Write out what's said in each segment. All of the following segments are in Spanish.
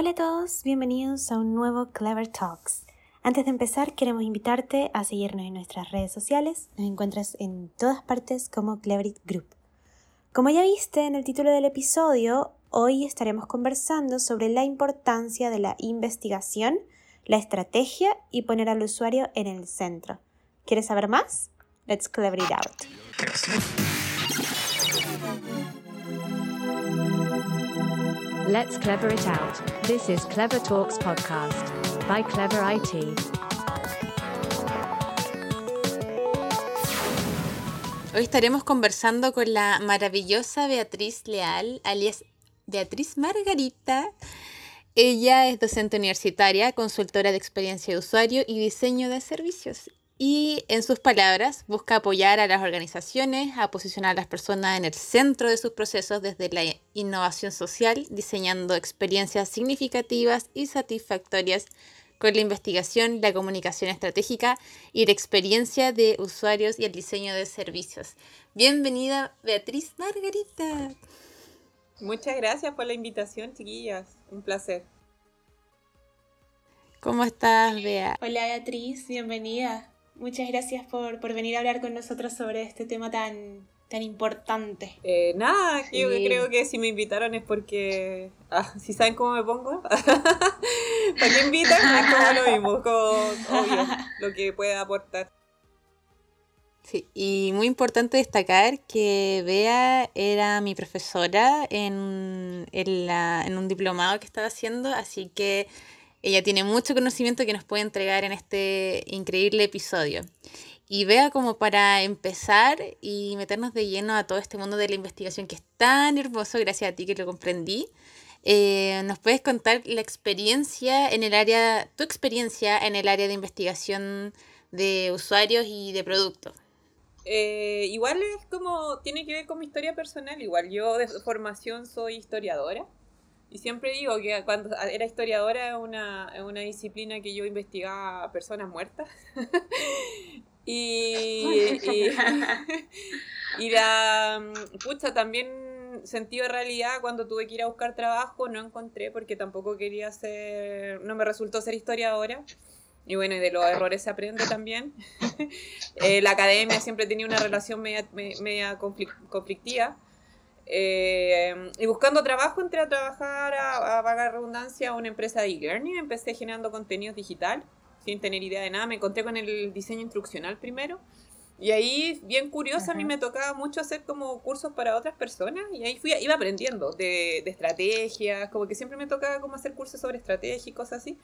Hola a todos, bienvenidos a un nuevo Clever Talks. Antes de empezar, queremos invitarte a seguirnos en nuestras redes sociales. Nos encuentras en todas partes como Cleverit Group. Como ya viste en el título del episodio, hoy estaremos conversando sobre la importancia de la investigación, la estrategia y poner al usuario en el centro. ¿Quieres saber más? Let's clever it out. Let's clever it out. This is Clever Talks podcast by Clever IT. Hoy estaremos conversando con la maravillosa Beatriz Leal, alias Beatriz Margarita. Ella es docente universitaria, consultora de experiencia de usuario y diseño de servicios y en sus palabras busca apoyar a las organizaciones a posicionar a las personas en el centro de sus procesos desde la innovación social, diseñando experiencias significativas y satisfactorias con la investigación, la comunicación estratégica y la experiencia de usuarios y el diseño de servicios. Bienvenida Beatriz Margarita. Muchas gracias por la invitación, chiquillas. Un placer. ¿Cómo estás, Bea? Hola Beatriz, bienvenida. Muchas gracias por, venir a hablar con nosotros sobre este tema tan, tan importante. Eh, nada, yo creo que si me invitaron es porque, ah, si saben cómo me pongo, ¿para qué invitan? Es como lo mismo, como obvio, lo que pueda aportar. Sí, y muy importante destacar que Bea era mi profesora en, en, en un diplomado que estaba haciendo, así que ella tiene mucho conocimiento que nos puede entregar en este increíble episodio. Y vea como para empezar y meternos de lleno a todo este mundo de la investigación que es tan hermoso, gracias a ti que lo comprendí. Eh, ¿Nos puedes contar la experiencia en el área, tu experiencia en el área de investigación de usuarios y de productos? Eh, igual es como, tiene que ver con mi historia personal, igual yo de formación soy historiadora. Y siempre digo que cuando era historiadora es una, una disciplina que yo investigaba personas muertas. y, y, la pucha también sentido de realidad cuando tuve que ir a buscar trabajo no encontré porque tampoco quería ser, no me resultó ser historiadora. Y bueno, y de los errores se aprende también. Eh, la academia siempre tenía una relación media, media conflictiva. Eh, y buscando trabajo, entré a trabajar a, a vaga redundancia a una empresa de e-learning. Empecé generando contenidos digital, sin tener idea de nada. Me encontré con el diseño instruccional primero. Y ahí, bien curiosa, a mí me tocaba mucho hacer como cursos para otras personas. Y ahí fui, iba aprendiendo de, de estrategias, como que siempre me tocaba como hacer cursos sobre estrategia y cosas así.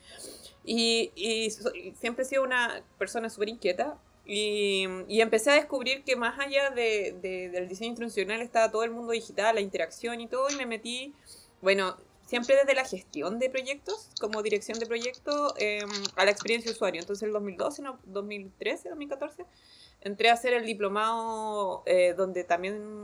Y, y siempre he sido una persona súper inquieta. Y, empecé a descubrir que más allá de, de, del diseño instruccional estaba todo el mundo digital, la interacción y todo, y me metí, bueno, siempre desde la gestión de proyectos, como dirección de proyectos, em, a la experiencia usuario. Entonces, el 2012, no, 2013, 2014, entré a hacer el diplomado eh, donde también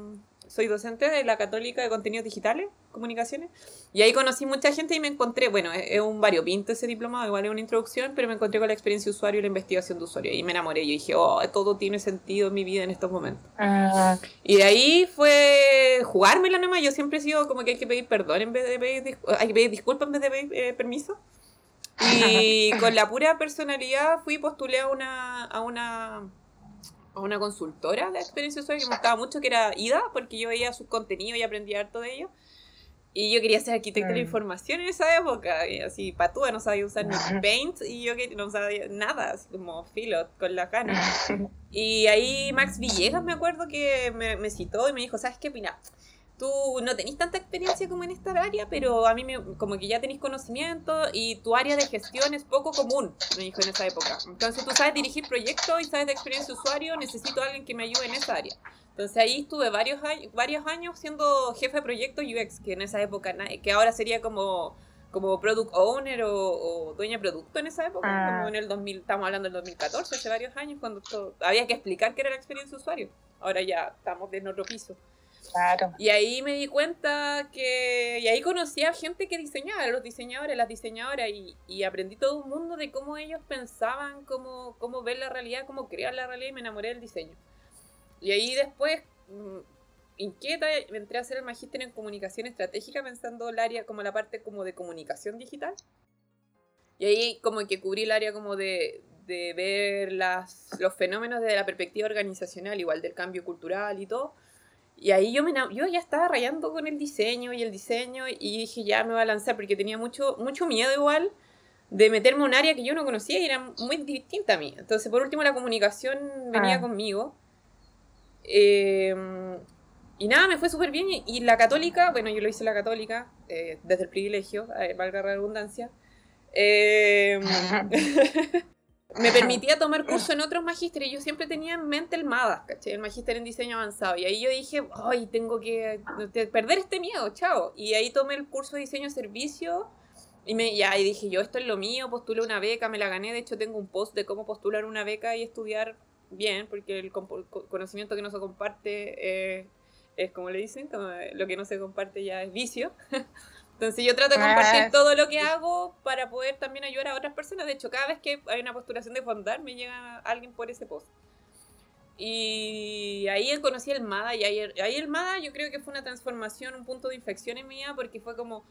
soy docente de la Católica de Contenidos Digitales, Comunicaciones, y ahí conocí mucha gente y me encontré, bueno, es, un variopinto ese diplomado, igual es una introducción, pero me encontré con la experiencia de usuario y la investigación de usuario, y me enamoré, yo dije, oh, todo tiene sentido en mi vida en estos momentos. Ah. Y de ahí fue jugármela nomás, yo siempre he sido como que hay que pedir perdón en vez de pedir, hay que pedir disculpas en vez de pedir eh, permiso. Y con la pura personalidad fui postulé a una, a una a una consultora de experiencia usuario que me gustaba mucho, que era IDA, porque yo veía sus contenidos y aprendía harto de ellos. Y yo quería ser arquitecta de la mm. información en esa época, y así patúa, no sabía usar ni Paint y yo que no sabía nada, así como filo con la cana. Y ahí Max Villegas me acuerdo que me, me citó y me dijo, ¿sabes qué, Pina? Tú no tenés tanta experiencia como en esta área, pero a mí me, como que ya tenés conocimiento y tu área de gestión es poco común, me dijo en esa época. Entonces tú sabes dirigir proyectos y sabes de experiencia de usuario, necesito a alguien que me ayude en esa área. Entonces ahí estuve varios, años, varios años siendo jefe de proyecto UX, que en esa época, que ahora sería como como product owner o, dueña de producto en esa época, ah. como en el 2000, estamos hablando del 2014, hace varios años, cuando había que explicar qué era la experiencia de usuario. Ahora ya estamos en otro piso. Y ahí me di cuenta que. Y ahí conocí a gente que diseñaba, los diseñadores, las diseñadoras, y, y aprendí todo un mundo de cómo ellos pensaban, cómo, cómo ver la realidad, cómo crear la realidad, y me enamoré del diseño. Y ahí después. Mm, inquieta, entré a hacer el magíster en comunicación estratégica pensando el área como la parte como de comunicación digital. Y ahí como que cubrí el área como de, de ver las, los fenómenos desde la perspectiva organizacional, igual del cambio cultural y todo. Y ahí yo, me, yo ya estaba rayando con el diseño y el diseño y dije ya me voy a lanzar porque tenía mucho, mucho miedo igual de meterme en un área que yo no conocía y era muy distinta a mí. Entonces por último la comunicación venía ah. conmigo. Em, y nada, me fue súper bien. Y, la católica, bueno, yo lo hice la católica, eh, desde el privilegio, eh, valga la redundancia. Me permitía tomar curso en otros magísteres y yo siempre tenía en mente el MADA, ¿caché? El magíster en diseño avanzado. Y ahí yo dije, ay, tengo que perder este miedo, chao. Y ahí tomé el curso de diseño servicio y me, ya, y dije, yo esto es lo mío, postulé una beca, me la gané. De hecho, tengo un post de cómo postular una beca y estudiar bien, porque el conocimiento que no se comparte eh, es como le dicen, como lo que no se comparte ya es vicio. Entonces yo trato de compartir ah. todo lo que hago para poder también ayudar a otras personas. De hecho, cada vez que hay una postulación de fondar, me llega alguien por ese post. Y ahí conocí el MADA y ahí, ahí el MADA yo creo que fue una transformación, un punto de inflexión en mía porque fue como,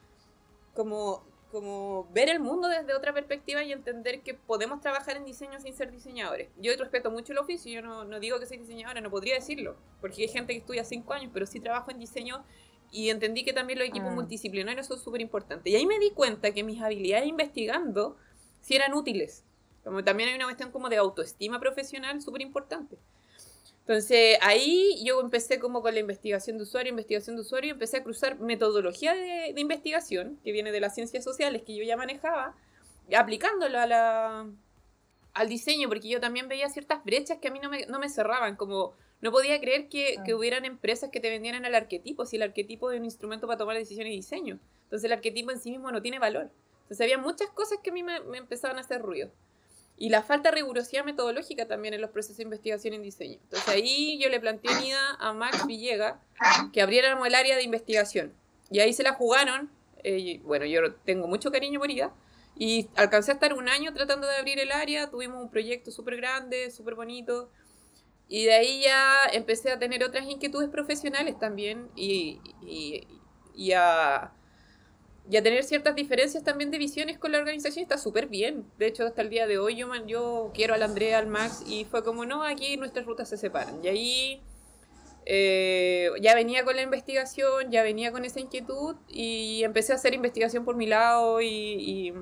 como, como ver el mundo desde otra perspectiva y entender que podemos trabajar en diseño sin ser diseñadores. Yo respeto mucho el oficio, yo no, no digo que soy diseñadora, no podría decirlo, porque hay gente que estudia cinco años, pero sí trabajo en diseño y entendí que también los equipos ah. multidisciplinarios son súper importantes. Y ahí me di cuenta que mis habilidades investigando sí eran útiles. Como también hay una cuestión como de autoestima profesional súper importante. Entonces ahí yo empecé como con la investigación de usuario, investigación de usuario, y empecé a cruzar metodología de, investigación, que viene de las ciencias sociales que yo ya manejaba, aplicándolo a la, al diseño, porque yo también veía ciertas brechas que a mí no me, no me cerraban, como no podía creer que, que, hubieran empresas que te vendieran el arquetipo, si el arquetipo es un instrumento para tomar decisiones y diseño. Entonces el arquetipo en sí mismo no tiene valor. Entonces había muchas cosas que a mí me, empezaban a hacer ruido. Y la falta de rigurosidad metodológica también en los procesos de investigación en diseño. Entonces ahí yo le planteé idea a Max Villega que abriéramos el área de investigación. Y ahí se la jugaron. Eh, bueno, yo tengo mucho cariño por ella. Y alcancé a estar un año tratando de abrir el área. Tuvimos un proyecto súper grande, súper bonito. Y de ahí ya empecé a tener otras inquietudes profesionales también y, y, y, a, y, a, tener ciertas diferencias también de visiones con la organización. Está súper bien. De hecho, hasta el día de hoy yo, yo quiero al Andrea, al Max y fue como, no, aquí nuestras rutas se separan. Y ahí eh, ya venía con la investigación, ya venía con esa inquietud y empecé a hacer investigación por mi lado y,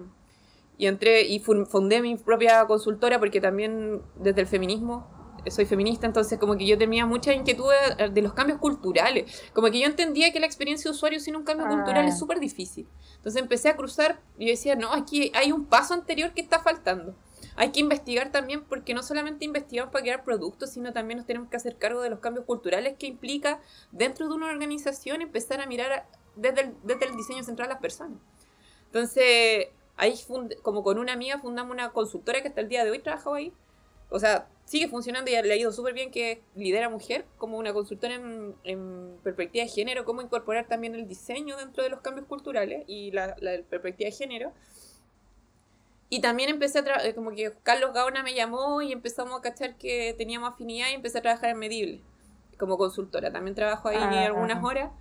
y entré y fundé mi propia consultora porque también desde el feminismo soy feminista, entonces como que yo tenía mucha inquietud de, los cambios culturales. Como que yo entendía que la experiencia de usuario sin un cambio cultural es ah. súper difícil. Entonces empecé a cruzar y yo decía, no, aquí hay un paso anterior que está faltando. Hay que investigar también porque no solamente investigamos para crear productos, sino también nos tenemos que hacer cargo de los cambios culturales que implica dentro de una organización empezar a mirar desde, el, desde el diseño central a las personas. Entonces, ahí como con una amiga fundamos una consultora que hasta el día de hoy trabaja ahí. O sea, sigue funcionando y ha leído súper bien que lidera mujer como una consultora en, perspectiva de género, cómo incorporar también el diseño dentro de los cambios culturales y la, perspectiva de género. Y también empecé a eh, como que Carlos Gaona me llamó y empezamos a cachar que teníamos afinidad y empecé a trabajar en Medible como consultora. También trabajo ahí ah, algunas horas.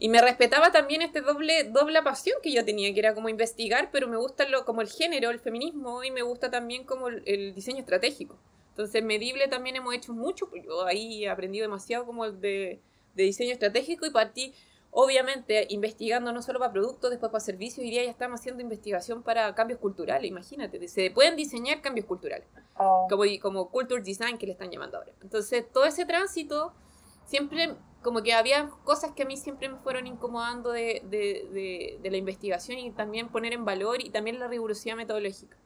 Y me respetaba también este doble, doble pasión que yo tenía, que era como investigar, pero me gusta lo, como el género, el feminismo, y me gusta también como el diseño estratégico. Entonces, medible también hemos hecho mucho, pues yo ahí he aprendido demasiado como de, de diseño estratégico y partí, obviamente, investigando no solo para productos, después para servicios, y ya estamos haciendo investigación para cambios culturales, imagínate, se pueden diseñar cambios culturales, oh. como, como culture design que le están llamando ahora. Entonces, todo ese tránsito, siempre como que había cosas que a mí siempre me fueron incomodando de, de, de, de la investigación y también poner en valor y también la rigurosidad metodológica.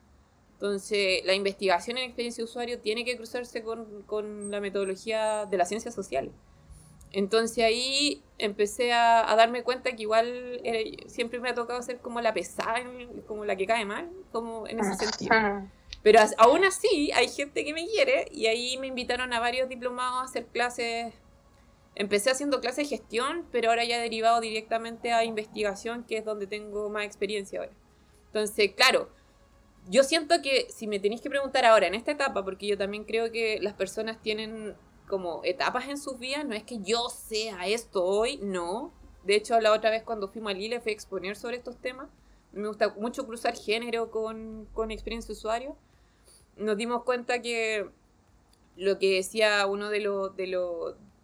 Entonces, la investigación en experiencia de usuario tiene que cruzarse con, con la metodología de las ciencias sociales. Entonces ahí empecé a, a, darme cuenta que igual siempre me ha tocado ser como la pesada, como la que cae mal, como en ese sentido. Pero aún así hay gente que me quiere y ahí me invitaron a varios diplomados a hacer clases. Empecé haciendo clases de gestión, pero ahora ya he derivado directamente a investigación, que es donde tengo más experiencia ahora. Entonces, claro, yo siento que si me tenéis que preguntar ahora, en esta etapa, porque yo también creo que las personas tienen como etapas en sus vidas, no es que yo sea esto hoy, no. De hecho, la otra vez cuando fuimos a Lille fue a exponer sobre estos temas. Me gusta mucho cruzar género con, con experiencia usuario. Nos dimos cuenta que lo que decía uno de los,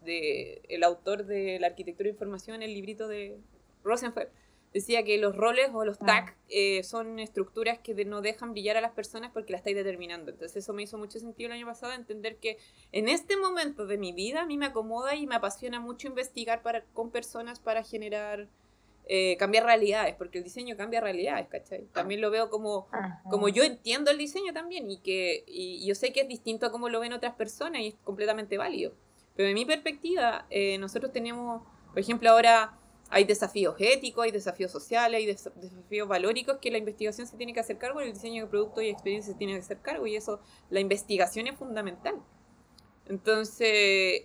de, el autor de la arquitectura de información, el librito de Rosenfeld, decía que los roles o los tags eh, son estructuras que no dejan brillar a las personas porque las estáis determinando. Entonces eso me hizo mucho sentido el año pasado, entender que en este momento de mi vida a mí me acomoda y me apasiona mucho investigar para, con personas para generar, eh, cambiar realidades, porque el diseño cambia realidades, ¿cachai? También lo veo como, como yo entiendo el diseño también y que y yo sé que es distinto a cómo lo ven otras personas y es completamente válido. Pero en mi perspectiva, eh, nosotros tenemos, por ejemplo, ahora hay desafíos éticos, hay desafíos sociales, hay desafíos valóricos que la investigación se tiene que hacer cargo, el diseño de productos y experiencias se tiene que hacer cargo, y eso, la investigación es fundamental. Entonces,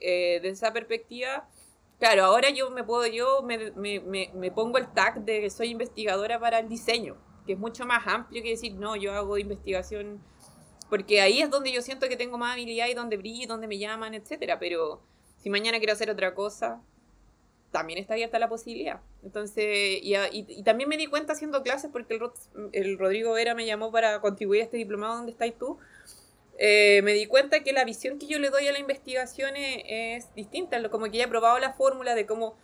eh, desde esa perspectiva, claro, ahora yo me puedo, yo me, me, me, pongo el tag de que soy investigadora para el diseño, que es mucho más amplio que decir, no, yo hago investigación, porque ahí es donde yo siento que tengo más habilidad y donde brillo, donde me llaman, etcétera, pero si mañana quiero hacer otra cosa, también está abierta la posibilidad. Entonces, y, y, también me di cuenta haciendo clases, porque el, Rodrigo Vera me llamó para contribuir a este diplomado donde estáis tú. Eh, me di cuenta que la visión que yo le doy a la investigación es, distinta, como que ya he probado la fórmula de cómo,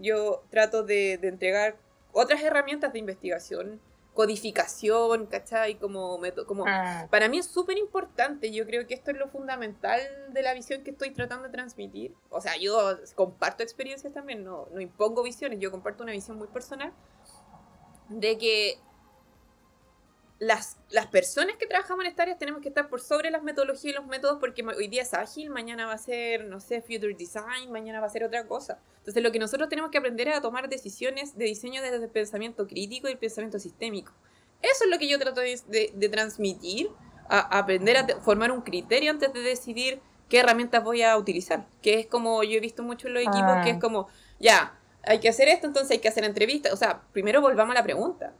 yo, trato de entregar otras herramientas de investigación codificación, ¿cachai? Como, como ah. para mí es súper importante, yo creo que esto es lo fundamental de la visión que estoy tratando de transmitir. O sea, yo comparto experiencias también, no, no impongo visiones, yo comparto una visión muy personal de que las, las personas que trabajamos en esta área tenemos que estar por sobre las metodologías y los métodos porque hoy día es ágil, mañana va a ser, no sé, future design, mañana va a ser otra cosa. Entonces lo que nosotros tenemos que aprender es a tomar decisiones de diseño desde el pensamiento crítico y el pensamiento sistémico. Eso es lo que yo trato de, transmitir, a, aprender a formar un criterio antes de decidir qué herramientas voy a utilizar. Que es como yo he visto mucho en los equipos, que es ah. como, ya, hay que hacer esto, entonces hay que hacer entrevistas. O sea, primero volvamos a la pregunta.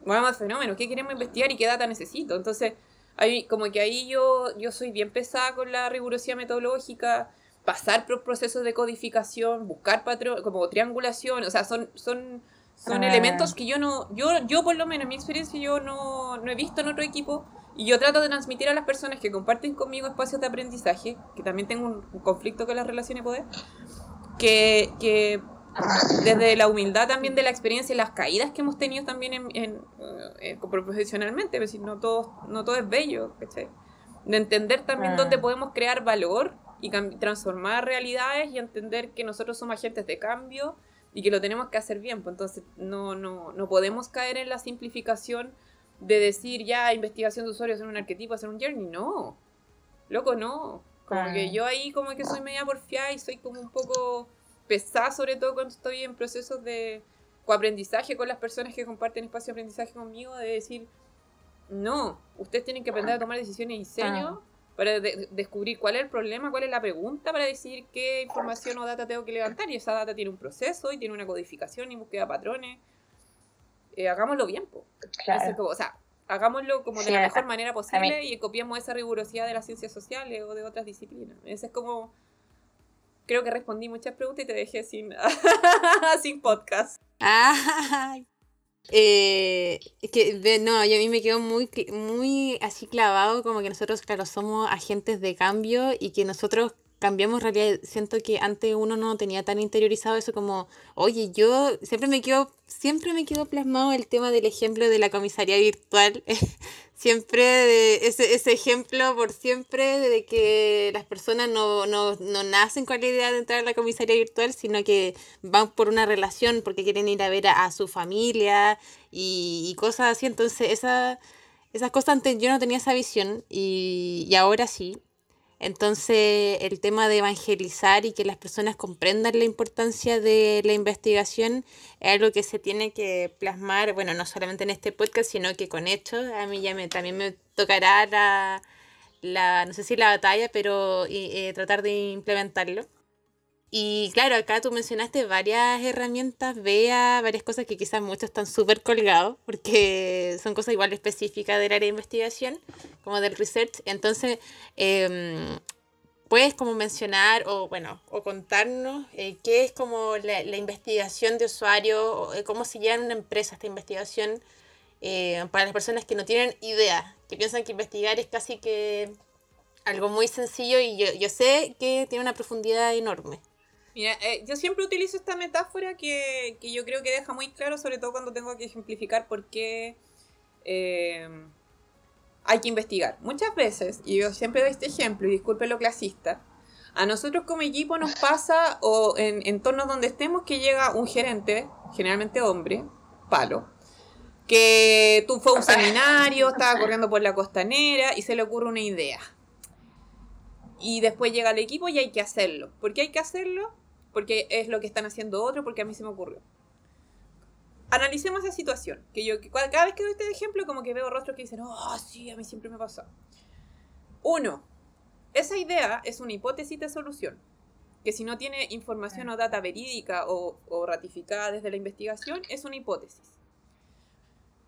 Volvamos al fenómeno, ¿qué queremos investigar y qué data necesito? Entonces, hay, como que ahí yo, yo soy bien pesada con la rigurosidad metodológica, pasar por procesos de codificación, buscar patrón, como triangulación, o sea, son, son, son ah. elementos que yo no, yo, yo por lo menos en mi experiencia yo no, no he visto en otro equipo y yo trato de transmitir a las personas que comparten conmigo espacios de aprendizaje, que también tengo un, conflicto con las relaciones de poder, que, que desde la humildad también de la experiencia y las caídas que hemos tenido también en, en, eh, profesionalmente, es decir, no todo, no todo es bello, De entender también dónde ah. podemos crear valor y transformar realidades y entender que nosotros somos agentes de cambio y que lo tenemos que hacer bien. Pues entonces no, no, no podemos caer en la simplificación de decir ya investigación de usuarios en un arquetipo, hacer un journey. No, loco, no. Como que yo ahí como que soy media porfiada y soy como un poco pesada, sobre todo cuando estoy en procesos de coaprendizaje con las personas que comparten espacio de aprendizaje conmigo, de decir, no, ustedes tienen que aprender a tomar decisiones y diseño para descubrir cuál es el problema, cuál es la pregunta, para decir qué información o data tengo que levantar. Y esa data tiene un proceso y tiene una codificación y búsqueda de patrones. Eh, hagámoslo bien, po. o sea, hagámoslo como de la mejor manera posible y copiemos esa rigurosidad de las ciencias sociales o de otras disciplinas. Ese es como. Creo que respondí muchas preguntas y te dejé sin, sin podcast. Ay, eh, que no, y a mí me quedó muy, muy así clavado como que nosotros, claro, somos agentes de cambio y que nosotros cambiamos realidad. Siento que antes uno no tenía tan interiorizado eso como, oye, yo siempre me quedo, siempre me quedo plasmado el tema del ejemplo de la comisaría virtual. siempre de ese, ese ejemplo por siempre de que las personas no, no, no nacen con la idea de entrar a la comisaría virtual, sino que van por una relación porque quieren ir a ver a, su familia y, cosas así. Entonces, esa, esas cosas antes yo no tenía esa visión y, y ahora sí. Entonces, el tema de evangelizar y que las personas comprendan la importancia de la investigación es algo que se tiene que plasmar, bueno, no solamente en este podcast, sino que con hechos. A mí ya me, también me tocará la, la no sé si la batalla, pero eh, tratar de implementarlo. Y claro, acá tú mencionaste varias herramientas, vea, varias cosas que quizás muchos están súper colgados, porque son cosas igual específicas del área de investigación, como del research. Entonces, em, puedes como mencionar o bueno, o contarnos eh, qué es como la, investigación de usuario, eh, cómo se lleva en una empresa esta investigación eh, para las personas que no tienen idea, que piensan que investigar es casi que algo muy sencillo y yo, yo sé que tiene una profundidad enorme. Eh, yo siempre utilizo esta metáfora que, que yo creo que deja muy claro, sobre todo cuando tengo que ejemplificar por qué eh, hay que investigar. Muchas veces, y yo siempre doy este ejemplo, y disculpe lo clasista, a nosotros como equipo nos pasa, o en entornos donde estemos, que llega un gerente, generalmente hombre, palo, que tú fue a un seminario, estaba corriendo por la costanera y se le ocurre una idea. Y después llega el equipo y hay que hacerlo. ¿Por qué hay que hacerlo? Porque es lo que están haciendo otros, porque a mí se me ocurrió. Analicemos esa situación. Que yo cada vez que doy este ejemplo, como que veo rostros que dicen, oh, sí, a mí siempre me pasa. Uno, esa idea es una hipótesis de solución. Que si no tiene información o data verídica o, o ratificada desde la investigación, es una hipótesis.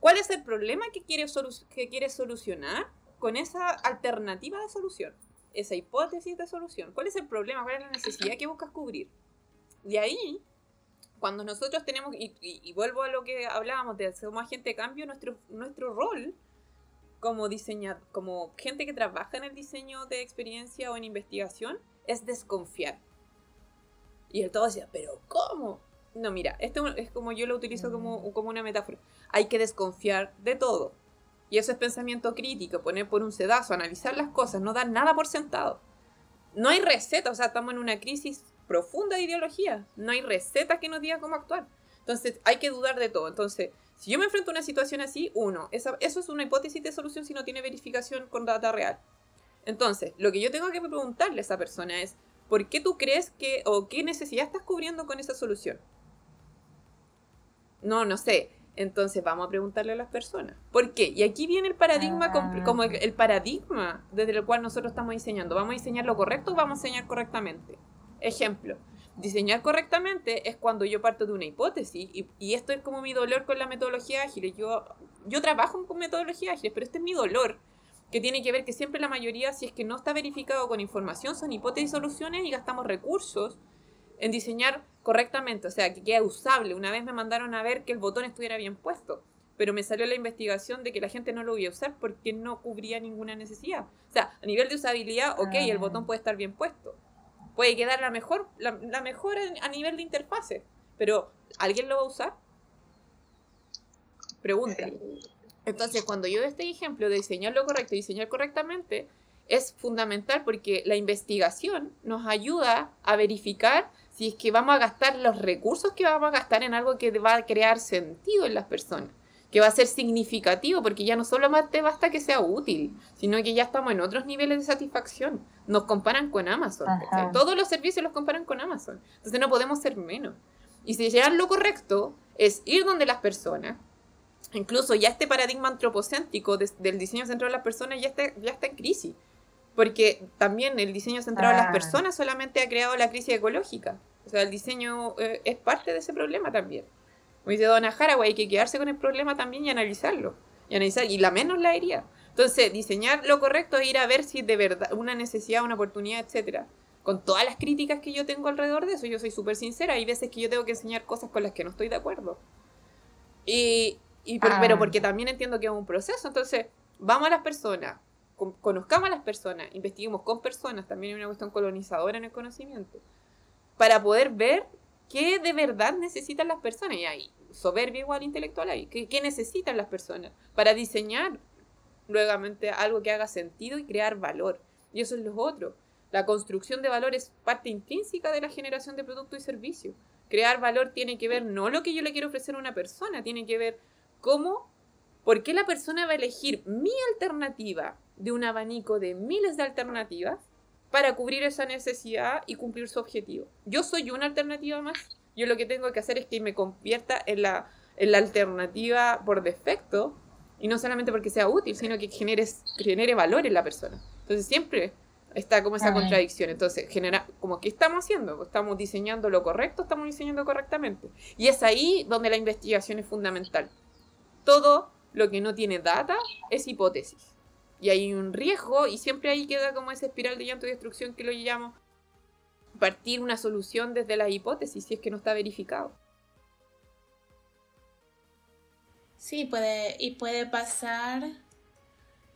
¿Cuál es el problema que quiere, que quiere solucionar con esa alternativa de solución? Esa hipótesis de solución. ¿Cuál es el problema? ¿Cuál es la necesidad que buscas cubrir? De ahí, cuando nosotros tenemos, y, y- y vuelvo a lo que hablábamos de somos agente de cambio, nuestro, nuestro rol como diseñador, como gente que trabaja en el diseño de experiencia o en investigación, es desconfiar. Y el todo decía, pero ¿cómo? No, mira, esto es como yo lo utilizo como, como una metáfora. Hay que desconfiar de todo. Y eso es pensamiento crítico, poner por un sedazo, analizar las cosas, no dar nada por sentado. No hay receta, o sea, estamos en una crisis profunda de ideología. No hay receta que nos diga cómo actuar. Entonces, hay que dudar de todo. Entonces, si yo me enfrento a una situación así, uno, esa- eso es una hipótesis de solución si no tiene verificación con data real. Entonces, lo que yo tengo que preguntarle a esa persona es, ¿por qué tú crees que, o qué necesidad estás cubriendo con esa solución? No, no sé. Entonces vamos a preguntarle a las personas. ¿Por qué? Y aquí viene el paradigma, compl- como el, el paradigma desde el cual nosotros estamos diseñando. ¿Vamos a diseñar lo correcto o vamos a diseñar correctamente? Ejemplo, diseñar correctamente es cuando yo parto de una hipótesis y, y esto es como mi dolor con la metodología ágil. Yo, yo trabajo con metodología ágil, pero este es mi dolor que tiene que ver que siempre la mayoría, si es que no está verificado con información, son hipótesis y soluciones y gastamos recursos en diseñar correctamente, o sea, que quede usable. Una vez me mandaron a ver que el botón estuviera bien puesto, pero me salió la investigación de que la gente no lo iba a usar porque no cubría ninguna necesidad. O sea, a nivel de usabilidad, ok, el botón puede estar bien puesto. Puede quedar la mejor, la, la mejor a nivel de interfase, pero ¿alguien lo va a usar? Pregunta. Entonces, cuando yo doy este ejemplo de diseñar lo correcto y diseñar correctamente, es fundamental porque la investigación nos ayuda a verificar si es que vamos a gastar los recursos que vamos a gastar en algo que va a crear sentido en las personas, que va a ser significativo, porque ya no solo más te basta que sea útil, sino que ya estamos en otros niveles de satisfacción. Nos comparan con Amazon. Todos los servicios los comparan con Amazon. Entonces no podemos ser menos. Y si llegar lo correcto es ir donde las personas, incluso ya este paradigma antropocéntrico del diseño centrado en las personas ya está, ya está en crisis. Porque también el diseño centrado en las Ah. personas solamente ha creado la crisis ecológica. O sea, el diseño eh, es parte de ese problema también. Como dice Donna Haraway, hay que quedarse con el problema también y analizarlo. Y analizar, y la menos la herida. Entonces, diseñar lo correcto es ir a ver si de verdad una necesidad, una oportunidad, etcétera. Con todas las críticas que yo tengo alrededor de eso, yo soy súper sincera. Hay veces que yo tengo que enseñar cosas con las que no estoy de acuerdo. Y, y por- Ah. Pero porque también entiendo que es un proceso. Entonces, vamos a las personas, con- conozcamos a las personas, investiguemos con personas, también hay una cuestión colonizadora en el conocimiento, para poder ver qué de verdad necesitan las personas. Y hay soberbia igual intelectual ahí. ¿Qué, qué necesitan las personas para diseñar nuevamente algo que haga sentido y crear valor? Y eso es lo otro. La construcción de valor es parte intrínseca de la generación de productos y servicios. Crear valor tiene que ver no lo que yo le quiero ofrecer a una persona, tiene que ver cómo, por qué la persona va a elegir mi alternativa de un abanico de miles de alternativas para cubrir esa necesidad y cumplir su objetivo. Yo soy una alternativa más. Yo lo que tengo que hacer es que me convierta en la, en la alternativa por defecto y no solamente porque sea útil, sino que genere, genere valor en la persona. Entonces siempre está como esa contradicción. Entonces, genera, como que estamos haciendo, Pues estamos diseñando lo correcto, estamos diseñando correctamente. Y es ahí donde la investigación es fundamental. Todo lo que no tiene data es hipótesis. Y hay un riesgo y siempre ahí queda como esa espiral de llanto y destrucción que lo llamo partir una solución desde la hipótesis si es que no está verificado. Sí, puede, y puede pasar,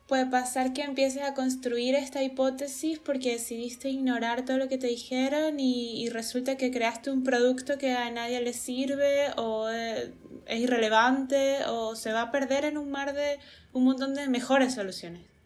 puede pasar que empieces a construir esta hipótesis porque decidiste ignorar todo lo que te dijeron y, y resulta que creaste un producto que a nadie le sirve o eh, es irrelevante o se va a perder en un mar de un montón de mejores soluciones.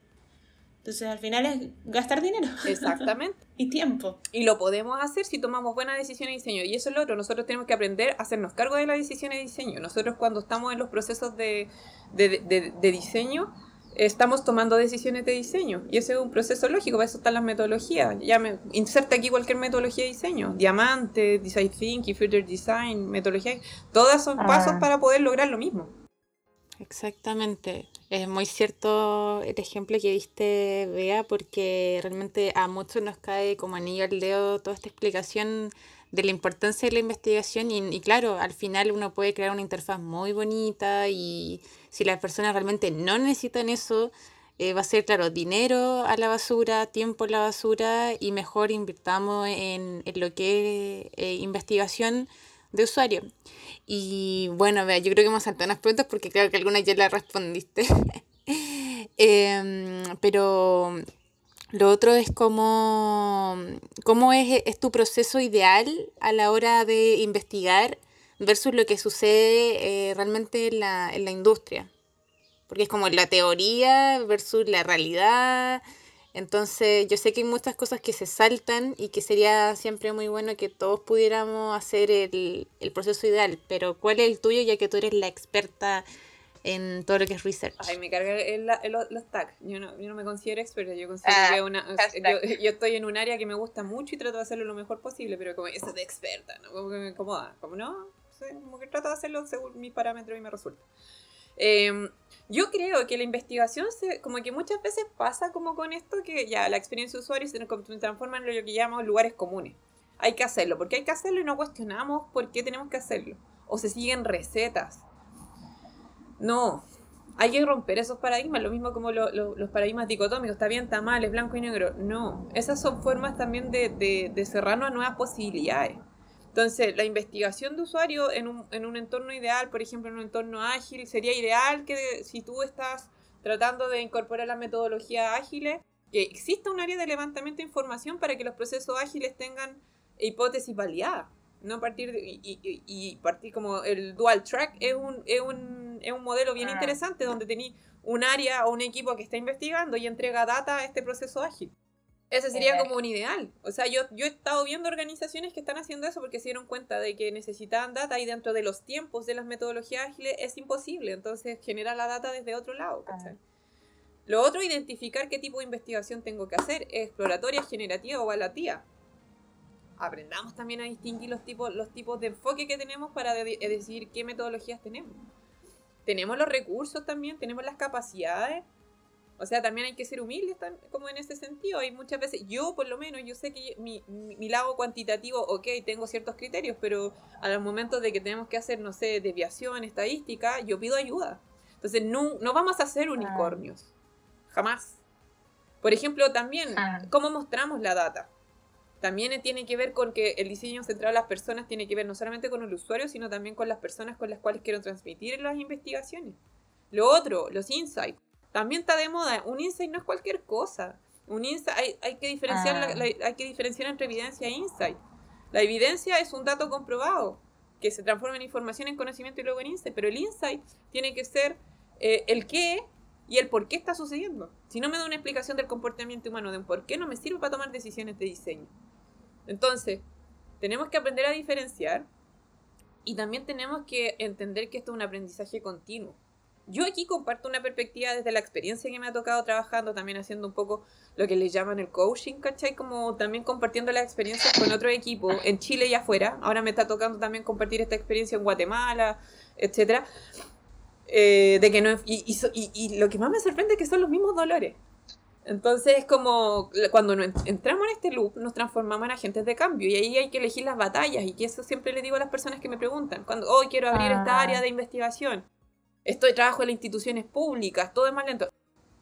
Entonces al final es gastar dinero. Exactamente. y tiempo. Y lo podemos hacer si tomamos buenas decisiones de diseño. Y eso es lo otro. Nosotros tenemos que aprender a hacernos cargo de las decisiones de diseño. Nosotros cuando estamos en los procesos de, de, de, de diseño, estamos tomando decisiones de diseño. Y ese es un proceso lógico. Para eso están las metodologías. Ya me, inserta aquí cualquier metodología de diseño. Diamante, Design Thinking, Future Design, metodología. Todas son pasos para poder lograr lo mismo. Exactamente. Es muy cierto el ejemplo que diste, Bea, porque realmente a muchos nos cae como anillo al dedo toda esta explicación de la importancia de la investigación y, y claro, al final uno puede crear una interfaz muy bonita y si las personas realmente no necesitan eso, eh, va a ser, claro, dinero a la basura, tiempo a la basura y mejor invirtamos en, en lo que es eh, investigación de usuario. Y bueno, vea, yo creo que hemos saltado unas preguntas porque creo que algunas ya las respondiste. Em, pero lo otro es cómo, cómo es, es, tu proceso ideal a la hora de investigar versus lo que sucede eh, realmente en la, en la industria. Porque es como la teoría versus la realidad. Entonces, yo sé que hay muchas cosas que se saltan y que sería siempre muy bueno que todos pudiéramos hacer el, el, proceso ideal, pero ¿cuál es el tuyo ya que tú eres la experta en todo lo que es research? Ay, me carga el, el, los tags. Yo no, yo no me considero experta, yo considero ah, que una, yo, yo, estoy en un área que me gusta mucho y trato de hacerlo lo mejor posible, pero como eso de experta, ¿no? Como que me incomoda, como no, como que trato de hacerlo según mis parámetros y me resulta. Eh, yo creo que la investigación, se, como que muchas veces pasa como con esto, que ya la experiencia de usuario se transforma en lo que llamamos lugares comunes. Hay que hacerlo, porque hay que hacerlo y no cuestionamos por qué tenemos que hacerlo. O se siguen recetas. No, hay que romper esos paradigmas, lo mismo como lo, lo, los paradigmas dicotómicos, está bien, está mal, es blanco y negro. No, esas son formas también de, de, de cerrarnos a nuevas posibilidades. Entonces, la investigación de usuario en un, en un entorno ideal, por ejemplo, en un entorno ágil, sería ideal que si tú estás tratando de incorporar las metodologías ágiles, que exista un área de levantamiento de información para que los procesos ágiles tengan hipótesis validadas. No partir de, y, y, y, partir como el dual track es un, es un, es un modelo bien ah. interesante donde tenéis un área o un equipo que está investigando y entrega data a este proceso ágil. Ese sería como un ideal. O sea, yo, yo he estado viendo organizaciones que están haciendo eso porque se dieron cuenta de que necesitaban data y dentro de los tiempos de las metodologías ágiles es imposible. Entonces, genera la data desde otro lado. ¿cachai? Lo otro, identificar qué tipo de investigación tengo que hacer. ¿Exploratoria, generativa o evaluativa? Aprendamos también a distinguir los tipos, los tipos de enfoque que tenemos para de decidir qué metodologías tenemos. Tenemos los recursos también, tenemos las capacidades o sea, también hay que ser humildes como en ese sentido. Hay muchas veces, yo por lo menos, yo sé que mi, mi, mi, lado cuantitativo, ok, tengo ciertos criterios, pero a los momentos de que tenemos que hacer, no sé, desviación, estadística, yo pido ayuda. Entonces, no, no vamos a ser unicornios. Jamás. Por ejemplo, también. ¿cómo mostramos la data? También tiene que ver con que el diseño centrado a las personas tiene que ver no solamente con el usuario, sino también con las personas con las cuales quiero transmitir las investigaciones. Lo otro, los insights también está de moda. Un insight no es cualquier cosa. Un insight, hay, hay que diferenciar ah. la, la, hay que diferenciar entre evidencia e insight. La evidencia es un dato comprobado que se transforma en información, en conocimiento y luego en insight, pero el insight tiene que ser eh, el qué y el por qué está sucediendo. Si no me da una explicación del comportamiento humano, de un por qué, no me sirve para tomar decisiones de diseño. Entonces, tenemos que aprender a diferenciar y también tenemos que entender que esto es un aprendizaje continuo yo aquí comparto una perspectiva desde la experiencia que me ha tocado trabajando, también haciendo un poco lo que le llaman el coaching, ¿cachai? Como también compartiendo las experiencias con otro equipo en Chile y afuera. Ahora me está tocando también compartir esta experiencia en Guatemala, etcétera. Eh, de que no y, y, y, lo que más me sorprende es que son los mismos dolores. Entonces es como cuando entramos en este loop nos transformamos en agentes de cambio y ahí hay que elegir las batallas y que eso siempre le digo a las personas que me preguntan, cuando hoy quiero abrir esta ah. área de investigación Estoy trabajo en las instituciones públicas, todo es más lento.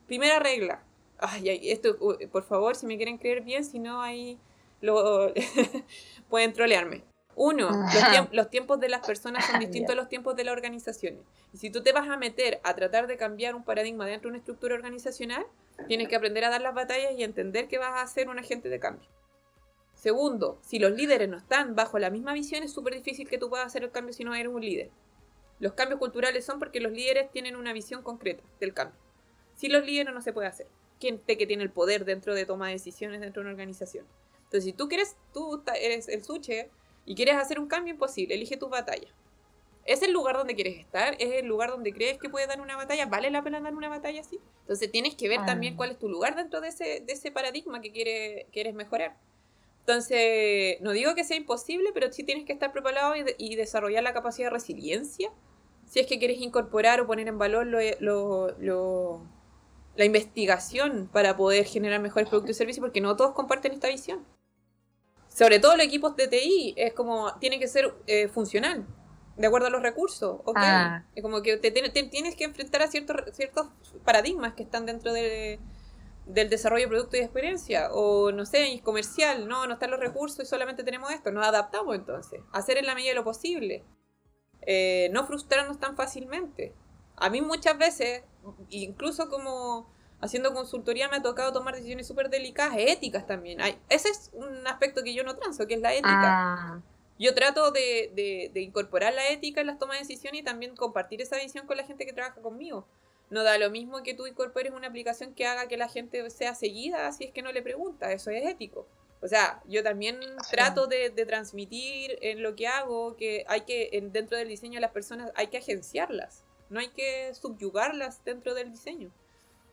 Primera regla, Ay, ay, esto, por favor, si me quieren creer bien, si no, ahí lo pueden trolearme. Uno, los, tiemp- los tiempos de las personas son distintos a los tiempos de las organizaciones. Y si tú te vas a meter a tratar de cambiar un paradigma dentro de una estructura organizacional, tienes que aprender a dar las batallas y entender que vas a ser un agente de cambio. Segundo, si los líderes no están bajo la misma visión, es súper difícil que tú puedas hacer el cambio si no eres un líder. Los cambios culturales son porque los líderes tienen una visión concreta del cambio. Si los líderes no se puede hacer. Gente que tiene el poder dentro de toma de decisiones dentro de una organización. Entonces, si tú quieres, tú eres el suche y quieres hacer un cambio imposible, elige tu batalla. ¿Es el lugar donde quieres estar? ¿Es el lugar donde crees que puedes dar una batalla? ¿Vale la pena dar una batalla así? Entonces tienes que ver también Ah. cuál es tu lugar dentro de ese, de ese paradigma que quiere, quieres mejorar. Entonces, no digo que sea imposible, pero sí tienes que estar preparado y, de- y desarrollar la capacidad de resiliencia si es que quieres incorporar o poner en valor lo, lo- lo- la investigación para poder generar mejores productos y servicios, porque no todos comparten esta visión. Sobre todo los equipos de TI, es como, tiene que ser eh, funcional, de acuerdo a los recursos, ¿ok? Ah. Es como que te, tiene- te tienes que enfrentar a ciertos, ciertos paradigmas que están dentro de, del desarrollo de producto y de experiencia, o no sé, comercial, no, no están los recursos y solamente tenemos esto, nos adaptamos entonces, hacer en la medida de lo posible, Eh, no frustrarnos tan fácilmente. A mí muchas veces, incluso como haciendo consultoría, me ha tocado tomar decisiones súper delicadas, éticas también. Hay, ese es un aspecto que yo no transo, que es la ética. Ah, Yo trato de, de- de incorporar la ética en las tomas de decisiones y también compartir esa visión con la gente que trabaja conmigo. No da lo mismo que tú incorpores una aplicación que haga que la gente sea seguida si es que no le pregunta. Eso es ético. O sea, yo también trato de, de transmitir en lo que hago que hay que, en- dentro del diseño de las personas, hay que agenciarlas. No hay que subyugarlas dentro del diseño.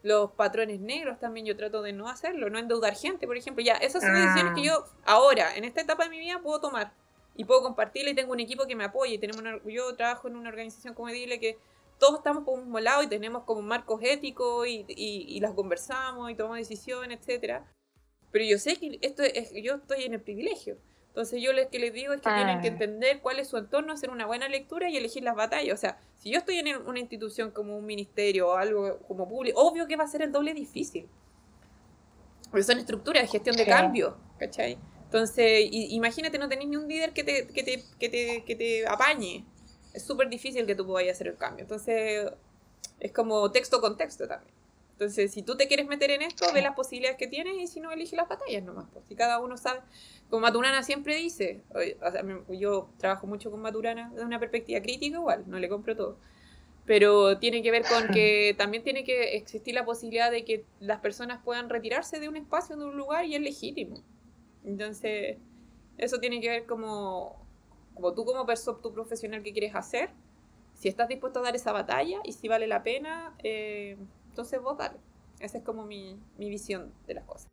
Los patrones negros también yo trato de no hacerlo, no endeudar gente, por ejemplo. Ya, esas son decisiones que yo ahora, en esta etapa de mi vida, puedo tomar y puedo compartirla y tengo un equipo que me apoye. Y tenemos una- yo trabajo en una organización, como dile, que todos estamos por un mismo lado y tenemos como marcos éticos y, y, y las conversamos y tomamos decisiones, etcétera. Pero yo sé que esto es, yo estoy en el privilegio. Entonces yo lo que les digo es que tienen que Ah. entender cuál es su entorno, hacer una buena lectura y elegir las batallas. O sea, si yo estoy en una institución como un ministerio o algo como público, obvio que va a ser el doble difícil. Porque son estructuras de gestión de Sí. cambio, ¿cachai? Entonces, imagínate, no tenés ni un líder que te, que te, que te, que te apañe. Es súper difícil que tú puedas hacer el cambio. Entonces, es como texto con texto también. Entonces, si tú te quieres meter en esto, ve las posibilidades que tienes y si no, elige las batallas nomás. Si cada uno sabe, como Maturana siempre dice, o sea, yo trabajo mucho con Maturana desde una perspectiva crítica igual, no le compro todo. Pero tiene que ver con que también tiene que existir la posibilidad de que las personas puedan retirarse de un espacio, de un lugar y es legítimo. Entonces, eso tiene que ver como, como tú como persona, tú profesional que quieres hacer, si estás dispuesto a dar esa batalla y si vale la pena, eh, entonces vos dale. Esa es como mi, mi visión de las cosas.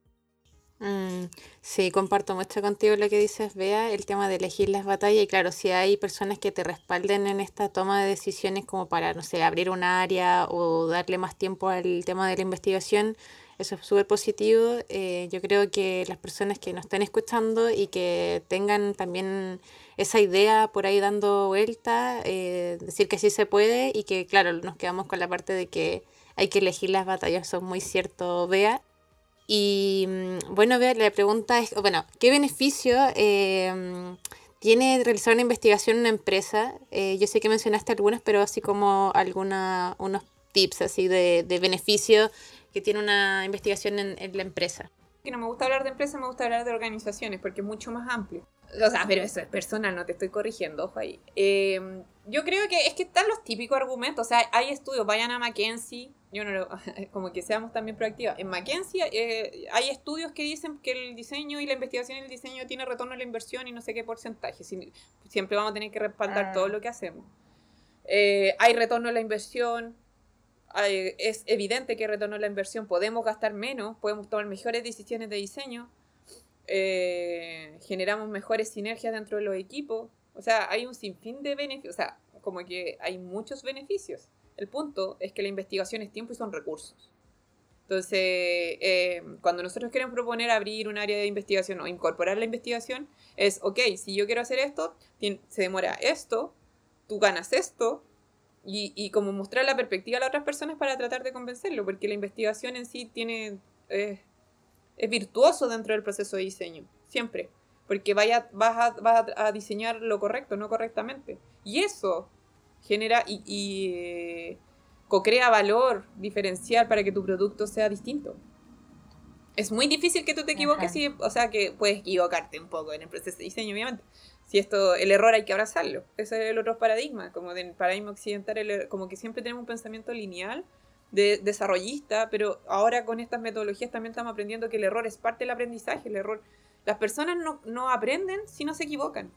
Mm, sí, comparto mucho contigo lo que dices, Bea, el tema de elegir las batallas. Y claro, si hay personas que te respalden en esta toma de decisiones como para, no sé, abrir un área o darle más tiempo al tema de la investigación, eso es súper positivo. Eh, yo creo que las personas que nos estén escuchando y que tengan también esa idea por ahí dando vuelta, eh, decir que sí se puede y que, claro, nos quedamos con la parte de que hay que elegir las batallas, son muy cierto, Bea. Y mm, bueno, Bea, la pregunta es, bueno, ¿qué beneficio eh, tiene realizar una investigación en una empresa? Eh, yo sé que mencionaste algunos, pero así como alguna, unos tips así de, de beneficio que tiene una investigación en, en la empresa. Que no me gusta hablar de empresas, me gusta hablar de organizaciones porque es mucho más amplio. O sea, pero eso es personal, no te estoy corrigiendo, ojo ahí. Eh, yo creo que es que están los típicos argumentos. O sea, hay estudios, vayan a McKinsey. Yo no lo, como que seamos también proactivas. En McKinsey eh, hay estudios que dicen que el diseño y la investigación en el diseño tiene retorno a la inversión y no sé qué porcentaje. Si- siempre vamos a tener que respaldar Ah. todo lo que hacemos. Eh, hay retorno a la inversión. hay- es evidente que retorno a la inversión. Podemos gastar menos, podemos tomar mejores decisiones de diseño. eh, generamos mejores sinergias dentro de los equipos. O sea, hay un sinfín de beneficios. O sea, como que hay muchos beneficios. El punto es que la investigación es tiempo y son recursos. Entonces, eh, cuando nosotros queremos proponer abrir un área de investigación o incorporar la investigación, es, ok, si yo quiero hacer esto, se demora esto, tú ganas esto, y, y como mostrar la perspectiva a las otras personas para tratar de convencerlo, porque la investigación en sí tiene es, es virtuoso dentro del proceso de diseño, siempre. Porque vaya, vas, a, vas a diseñar lo correcto, no correctamente. Y eso genera y, y eh, co-crea valor diferencial para que tu producto sea distinto. Es muy difícil que tú te equivoques, y, o sea que puedes equivocarte un poco en el proceso de diseño, obviamente. Si esto, el error hay que abrazarlo. Ese es el otro paradigma, como del paradigma occidental, como que siempre tenemos un pensamiento lineal de desarrollista, pero ahora con estas metodologías también estamos aprendiendo que el error es parte del aprendizaje, el error. Las personas no, no aprenden si no se equivocan.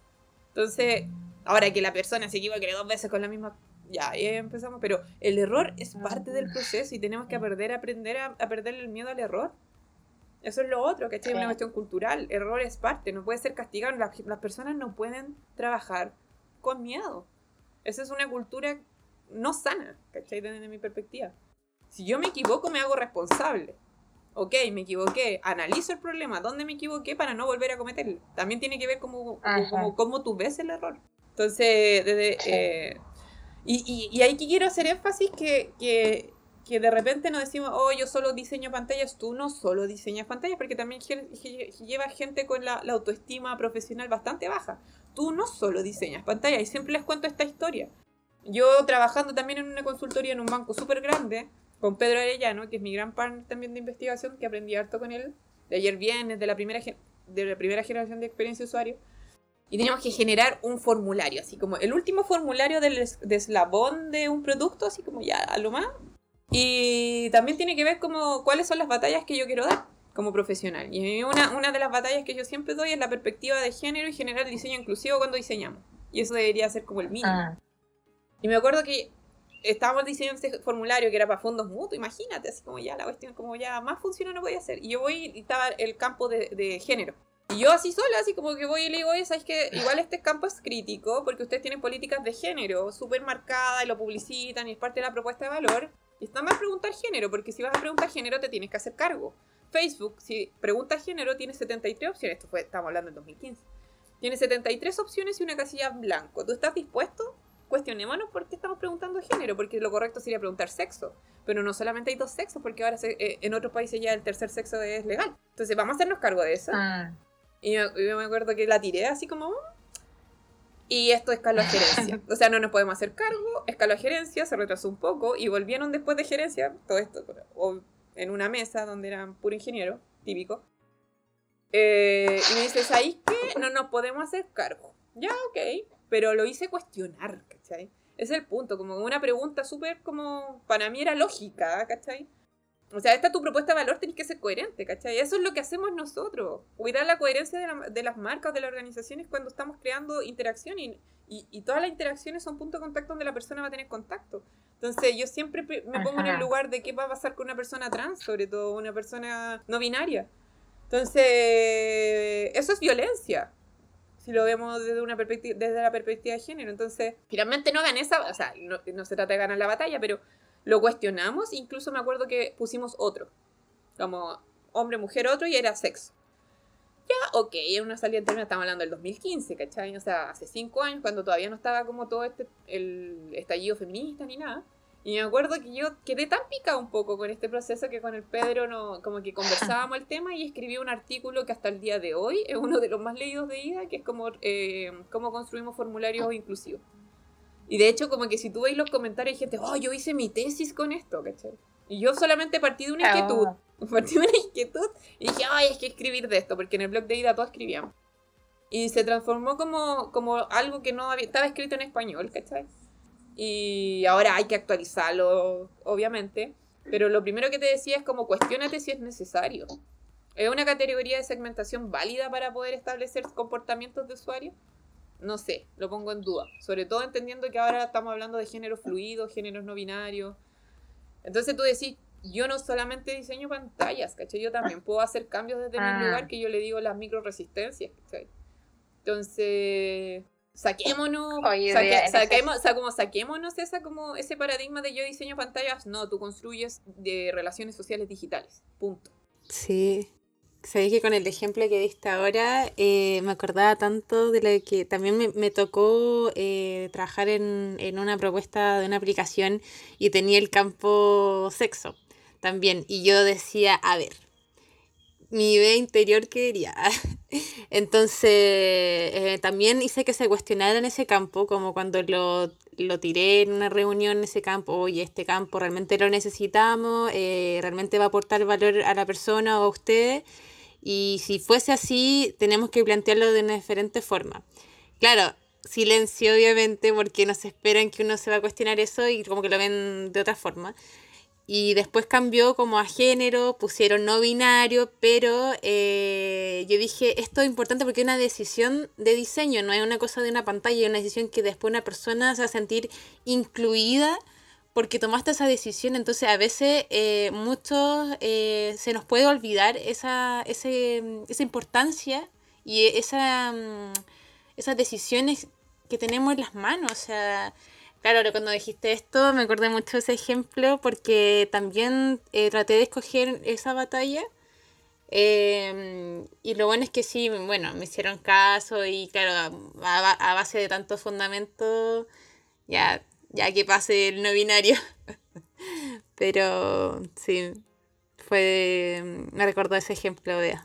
Entonces, ahora que la persona se equivoque dos veces con la misma ya, ahí empezamos, pero el error es parte del proceso y tenemos que aprender a aprender a, perder el miedo al error. Eso es lo otro, que es una cuestión cultural. Error es parte, no puede ser castigado. Las, las, personas no pueden trabajar con miedo. Esa es una cultura no sana, ¿cachai? Desde mi perspectiva. Si yo me equivoco, me hago responsable. Ok, me equivoqué, analizo el problema, dónde me equivoqué para no volver a cometerlo. También tiene que ver cómo, como, tú ves el error. Entonces, desde, eh, y, y, ahí quiero hacer énfasis que, que, que, de repente nos decimos, oh, yo solo diseño pantallas, tú no solo diseñas pantallas, porque también lleva gente con la, la, autoestima profesional bastante baja. Tú no solo diseñas pantallas, y siempre les cuento esta historia. Yo trabajando también en una consultoría en un banco súper grande, con Pedro Arellano, que es mi gran partner también de investigación, que aprendí harto con él, de ayer viernes, de la primera, de la primera generación de experiencia de usuario y teníamos que generar un formulario, así como el último formulario del de eslabón de un producto, así como ya a lo más. Y también tiene que ver como cuáles son las batallas que yo quiero dar como profesional. Y una, una de las batallas que yo siempre doy es la perspectiva de género y generar diseño inclusivo cuando diseñamos. Y eso debería ser como el mínimo. Ah. Y me acuerdo que estábamos diseñando este formulario que era para fondos mutuos, imagínate, así como ya la cuestión, como ya más funciona no podía ser. Y yo voy y estaba el campo de, de género. Y yo así sola, así como que voy y le digo, oye, ¿sabes que Igual este campo es crítico porque ustedes tienen políticas de género súper marcadas y lo publicitan y es parte de la propuesta de valor. Y está mal preguntar género, porque si vas a preguntar género te tienes que hacer cargo. Facebook, si preguntas género, tiene 73 opciones. Esto fue, estamos hablando en 2015. Tiene 73 opciones y una casilla en blanco. ¿Tú estás dispuesto? Cuestionémonos por qué estamos preguntando género, porque lo correcto sería preguntar sexo. Pero no solamente hay dos sexos, porque ahora eh, en otros países ya el tercer sexo es legal. Entonces, ¿vamos a hacernos cargo de eso? Ah. Y yo, me acuerdo que la tiré así como... Y esto escaló a gerencia. O sea, no nos podemos hacer cargo, escaló a gerencia, se retrasó un poco y volvieron después de gerencia, todo esto, o en una mesa donde eran puro ingeniero, típico. Eh, y me dices, ahí que no nos podemos hacer cargo. Ya, ok. Pero lo hice cuestionar, ¿cachai? Es el punto, como una pregunta súper como, para mí era lógica, ¿cachai? O sea, esta es tu propuesta de valor, tenés que ser coherente, ¿cachai? Eso es lo que hacemos nosotros. Cuidar la coherencia de, las marcas, de las organizaciones cuando estamos creando interacción y, y, todas las interacciones son puntos de contacto donde la persona va a tener contacto. Entonces yo siempre me pongo en el lugar de qué va a pasar con una persona trans, sobre todo una persona no binaria. Entonces, eso es violencia, si lo vemos desde, una perspectiva, desde la perspectiva de género. Entonces, finalmente no gané esa, o sea, no, no se trata de ganar la batalla, pero lo cuestionamos, incluso me acuerdo que pusimos otro, como hombre, mujer, otro, y era sexo. Ya, ok, era una salida en términos, estamos hablando del 2015, ¿cachai? O sea, hace cinco años, cuando todavía no estaba como todo este, el estallido feminista ni nada. Y me acuerdo que yo quedé tan picada un poco con este proceso que con el Pedro no, como que conversábamos el tema y escribí un artículo que hasta el día de hoy es uno de los más leídos de IDA, que es como eh, cómo construimos formularios inclusivos. Y de hecho, como que si tú veis los comentarios, hay gente, oh, yo hice mi tesis con esto, ¿cachai? Y yo solamente partí de una inquietud. Partí de una inquietud y dije, ay, hay que escribir de esto, porque en el blog de Ida todos escribíamos. Y se transformó como, como algo que no había, estaba escrito en español, ¿cachai? Y ahora hay que actualizarlo, obviamente. Pero lo primero que te decía es como cuestionate si es necesario. ¿Es una categoría de segmentación válida para poder establecer comportamientos de usuario? No sé, lo pongo en duda. Sobre todo entendiendo que ahora estamos hablando de género fluido, géneros no binarios. Entonces tú decís, yo no solamente diseño pantallas, ¿cachai? Yo también puedo hacer cambios desde mi ah. lugar que yo le digo las micro resistencias, ¿cachai? Entonces, saquémonos, saquemos, o sea, como saquémonos esa, como ese paradigma de yo diseño pantallas, no, tú construyes de relaciones sociales digitales, punto. Sí, Sabéis que con el ejemplo que diste ahora eh, me acordaba tanto de lo que también me, tocó eh, trabajar en, en, una propuesta de una aplicación y tenía el campo sexo también. Y yo decía, a ver, mi idea interior quería. Entonces, eh, también hice que se cuestionara en ese campo, como cuando lo, lo tiré en una reunión en ese campo, oye, este campo realmente lo necesitamos, eh, realmente va a aportar valor a la persona o a ustedes. Y si fuese así, tenemos que plantearlo de una diferente forma. Claro, silencio obviamente porque no se esperan que uno se va a cuestionar eso y como que lo ven de otra forma. Y después cambió como a género, pusieron no binario, pero eh, yo dije, esto es importante porque es una decisión de diseño, no es una cosa de una pantalla, es una decisión que después una persona se va a sentir incluida porque tomaste esa decisión. Entonces a veces eh, muchos eh, se nos puede olvidar esa, ese, esa importancia y esa, mm, esas decisiones que tenemos en las manos. O sea, Claro, cuando dijiste esto me acordé mucho de ese ejemplo porque también eh, traté de escoger esa batalla. Em, y lo bueno es que sí, bueno, me hicieron caso y claro, a, base de tantos fundamentos, ya, ya que pase el no binario. Pero sí, fue, me recordó ese ejemplo, de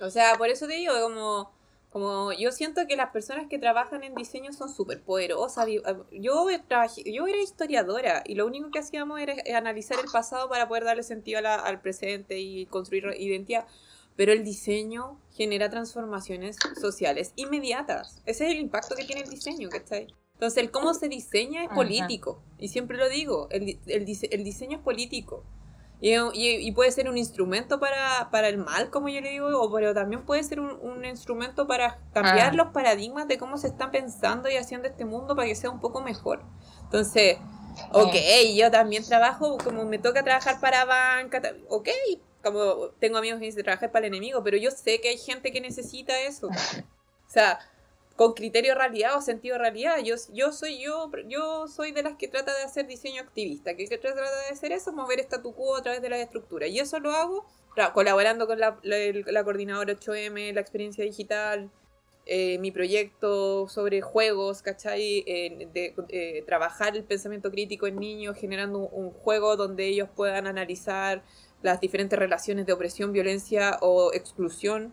O sea, por eso te digo, como como yo siento que las personas que trabajan en diseño son súper poderosas. Eh, yo, yo era historiadora y lo único que hacíamos era analizar el pasado para poder darle sentido al presente y construir identidad. Pero el diseño genera transformaciones sociales inmediatas. Ese es el impacto que tiene el diseño, ¿cachai? Entonces, el cómo se diseña es político. Y siempre lo digo, el, el, el diseño es político. Y, puede ser un instrumento para, el mal, como yo le digo, o, pero también puede ser un, instrumento para cambiar ah. los paradigmas de cómo se está pensando y haciendo este mundo para que sea un poco mejor. Entonces, ok, yo también trabajo, como me toca trabajar para banca, ok, como tengo amigos que dicen trabajar para el enemigo, pero yo sé que hay gente que necesita eso. O sea, con criterio realidad o sentido realidad. Yo, yo soy yo, yo soy de las que trata de hacer diseño activista, que, trata de hacer eso, mover statu quo a través de las estructuras. Y eso lo hago colaborando con la, coordinadora 8M, la experiencia digital, eh, mi proyecto sobre juegos, ¿cachai? de eh, trabajar el pensamiento crítico en niños, generando un, juego donde ellos puedan analizar las diferentes relaciones de opresión, violencia o exclusión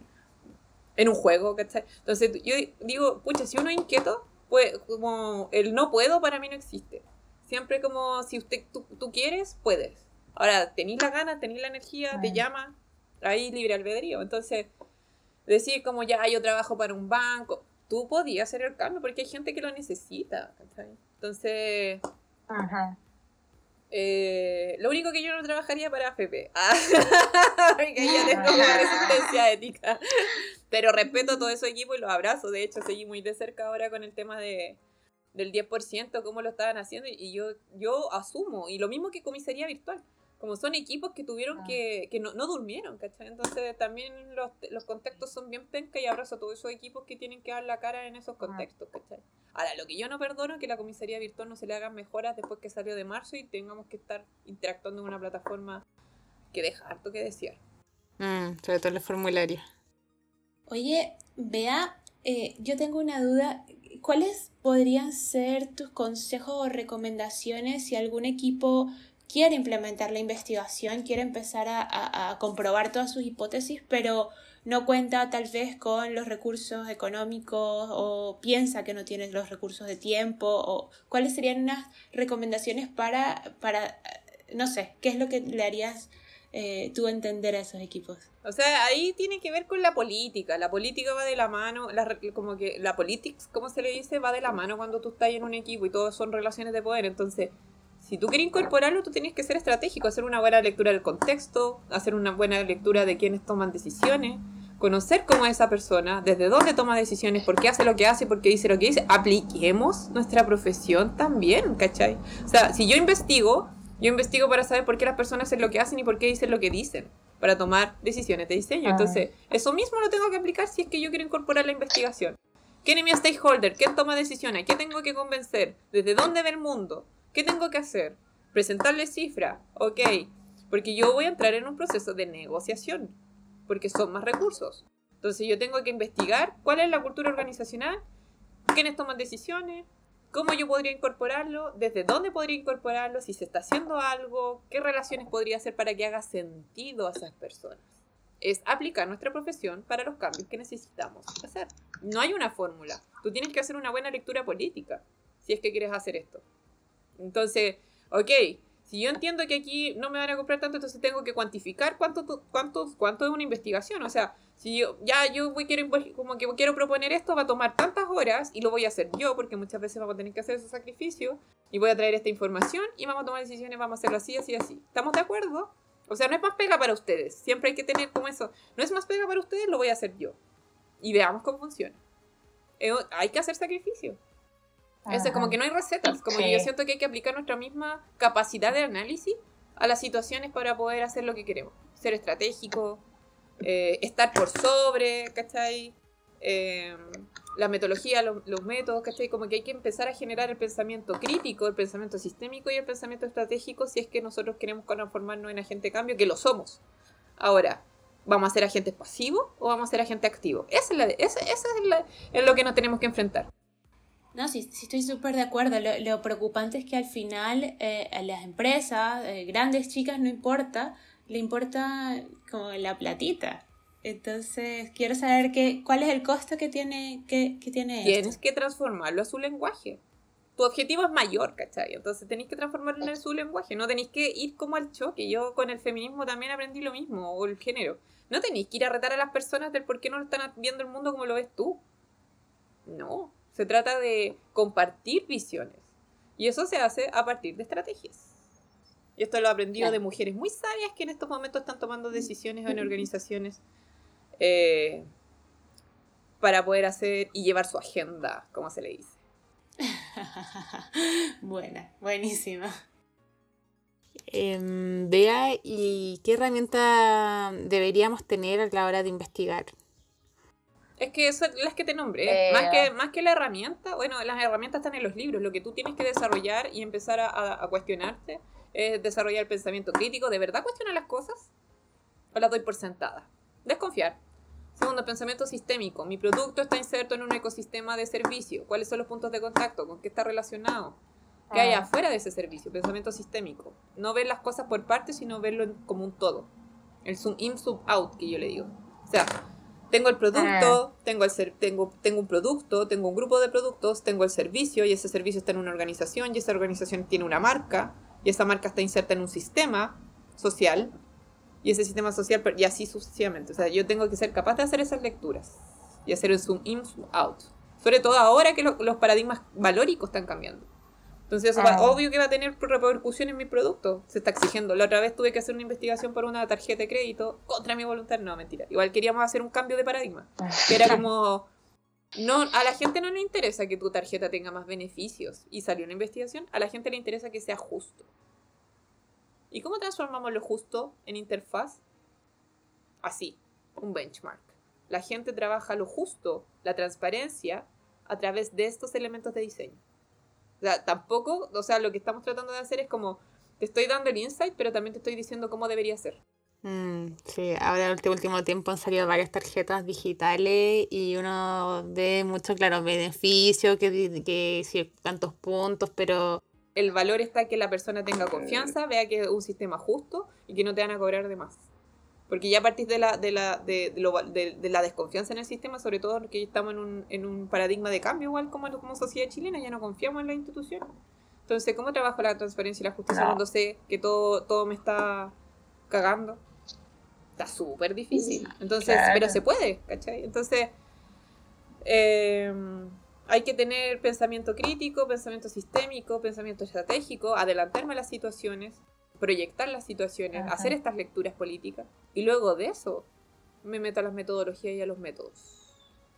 en un juego, ¿cachai? Entonces yo digo, pucha, si uno es inquieto, pues como el no puedo para mí no existe. Siempre como si usted tú, quieres, puedes. Ahora, tenéis la gana, tenéis la energía, te llama, ahí libre albedrío. Entonces, decir como ya yo trabajo para un banco, tú podías hacer el cambio porque hay gente que lo necesita, ¿cachai? Entonces, Ajá. Eh, lo único que yo no trabajaría para FP. Ah, porque yo tengo una resistencia ética. Pero respeto a todo ese equipo y los abrazo. De hecho, seguí muy de cerca ahora con el tema de, del 10%, cómo lo estaban haciendo. Y yo, yo asumo. Y lo mismo que comisaría virtual como son equipos que tuvieron ah. que, que no, no, durmieron, ¿cachai? Entonces también los, los contextos son bien penca y abrazo a todos esos equipos que tienen que dar la cara en esos ah. contextos, ¿cachai? Ahora, lo que yo no perdono es que la comisaría virtual no se le hagan mejoras después que salió de marzo y tengamos que estar interactuando en una plataforma que deja harto que desear. Mm, sobre todo los formularios. Oye, vea, eh, yo tengo una duda. ¿Cuáles podrían ser tus consejos o recomendaciones si algún equipo quiere implementar la investigación, quiere empezar a, comprobar todas sus hipótesis, pero no cuenta tal vez con los recursos económicos o piensa que no tiene los recursos de tiempo o cuáles serían unas recomendaciones para, para no sé, qué es lo que le harías eh, tú entender a esos equipos. O sea, ahí tiene que ver con la política. La política va de la mano, como que la politics, como se le dice, va de la mano cuando tú estás en un equipo y todos son relaciones de poder. Entonces, si tú quieres incorporarlo, tú tienes que ser estratégico, hacer una buena lectura del contexto, hacer una buena lectura de quienes toman decisiones, conocer cómo es esa persona, desde dónde toma decisiones, por qué hace lo que hace, por qué dice lo que dice. Apliquemos nuestra profesión también, ¿cachai? O sea, si yo investigo, yo investigo para saber por qué las personas hacen lo que hacen y por qué dicen lo que dicen, para tomar decisiones de diseño. Ah. Entonces, eso mismo lo tengo que aplicar si es que yo quiero incorporar la investigación. ¿Quién es mi stakeholder? ¿Quién toma decisiones? ¿Qué tengo que convencer? ¿Desde dónde ve el mundo? ¿Qué tengo que hacer? Presentarle cifra, ok, porque yo voy a entrar en un proceso de negociación, porque son más recursos. Entonces yo tengo que investigar cuál es la cultura organizacional, quiénes toman decisiones, cómo yo podría incorporarlo, desde dónde podría incorporarlo, si se está haciendo algo, qué relaciones podría hacer para que haga sentido a esas personas. es aplicar nuestra profesión para los cambios que necesitamos hacer. No hay una fórmula. Tú tienes que hacer una buena lectura política si es que quieres hacer esto. Entonces, ok, si yo entiendo que aquí no me van a comprar tanto, entonces tengo que cuantificar cuánto, cuánto, cuánto es una investigación. O sea, si yo ya yo quiero, como que quiero proponer esto, va a tomar tantas horas y lo voy a hacer yo, porque muchas veces vamos a tener que hacer ese sacrificio y voy a traer esta información y vamos a tomar decisiones, vamos a hacerlo así, así, así. ¿Estamos de acuerdo? O sea, no es más pega para ustedes. Siempre hay que tener como eso. No es más pega para ustedes, lo voy a hacer yo. Y veamos cómo funciona. Eh, hay que hacer sacrificio. Es como que no hay recetas. Como que yo siento que hay que aplicar nuestra misma capacidad de análisis a las situaciones para poder hacer lo que queremos. Ser estratégico, eh, estar por sobre, ¿cachai? Eh, la metodología, los, métodos, ¿cachai? Como que hay que empezar a generar el pensamiento crítico, el pensamiento sistémico y el pensamiento estratégico si es que nosotros queremos transformarnos en agente de cambio, que lo somos. Ahora, ¿vamos a ser agentes pasivos o vamos a ser agentes activos? Esa es, la, esa, es, es lo que nos tenemos que enfrentar. No, sí, sí estoy súper de acuerdo. Lo, preocupante es que al final eh, a las empresas, eh, grandes, chicas, no importa, le importa como la platita. Entonces, quiero saber qué, cuál es el costo que tiene, que, que tiene Tienes que transformarlo a su lenguaje. Tu objetivo es mayor, ¿cachai? Entonces tenéis que transformarlo en su lenguaje. No tenéis que ir como al choque. Yo con el feminismo también aprendí lo mismo, o el género. No tenéis que ir a retar a las personas del por qué no lo están viendo el mundo como lo ves tú. No. Se trata de compartir visiones. Y eso se hace a partir de estrategias. Y esto lo he aprendido de mujeres muy sabias que en estos momentos están tomando decisiones en organizaciones eh, para poder hacer y llevar su agenda, como se le dice. Buena, buenísima. Em, vea, ¿y qué herramienta deberíamos tener a la hora de investigar? Es que son las que te nombré. Más, que, más que la herramienta, bueno, las herramientas están en los libros. Lo que tú tienes que desarrollar y empezar a, a cuestionarte es desarrollar el pensamiento crítico. ¿De verdad cuestiona las cosas? ¿O las doy por sentada? Desconfiar. Segundo, pensamiento sistémico. Mi producto está inserto en un ecosistema de servicio. ¿Cuáles son los puntos de contacto? ¿Con qué está relacionado? ¿Qué hay ah. afuera de ese servicio? Pensamiento sistémico. No ver las cosas por partes, sino verlo como un todo. El zoom in, zoom out, que yo le digo. O sea, tengo el producto, ah. tengo, el ser, tengo, tengo un producto, tengo un grupo de productos, tengo el servicio y ese servicio está en una organización y esa organización tiene una marca y esa marca está inserta en un sistema social y ese sistema social, y así sucesivamente. O sea, yo tengo que ser capaz de hacer esas lecturas y hacer el zoom in, zoom out. Sobre todo ahora que los paradigmas valóricos están cambiando. Entonces, eso ah. obvio que va a tener repercusión en mi producto. Se está exigiendo. La otra vez tuve que hacer una investigación por una tarjeta de crédito contra mi voluntad. No, mentira. Igual queríamos hacer un cambio de paradigma. Que era como. No, a la gente no le interesa que tu tarjeta tenga más beneficios. Y salió una investigación. A la gente le interesa que sea justo. ¿Y cómo transformamos lo justo en interfaz? Así, un benchmark. La gente trabaja lo justo, la transparencia, a través de estos elementos de diseño. O sea, tampoco, o sea, lo que estamos tratando de hacer es como, te estoy dando el insight, pero también te estoy diciendo cómo debería ser. Mm, sí, ahora en el último tiempo han salido varias tarjetas digitales y uno ve mucho, claro, beneficio, que, que sí, tantos puntos, pero el valor está que la persona tenga confianza, vea que es un sistema justo y que no te van a cobrar de más. Porque ya a partir de la, de la, de, de, la desconfianza en el sistema, sobre todo porque estamos en un, en un paradigma de cambio, igual como, como sociedad chilena, ya no confiamos en la institución. Entonces, ¿cómo trabajo la transparencia y la justicia cuando sé que todo, todo me está cagando? Está súper difícil. Entonces, pero se puede, ¿cachai? Entonces, eh, hay que tener pensamiento crítico, pensamiento sistémico, pensamiento estratégico, adelantarme a las situaciones, proyectar las situaciones, hacer estas lecturas políticas. Y luego de eso me meto a las metodologías y a los métodos.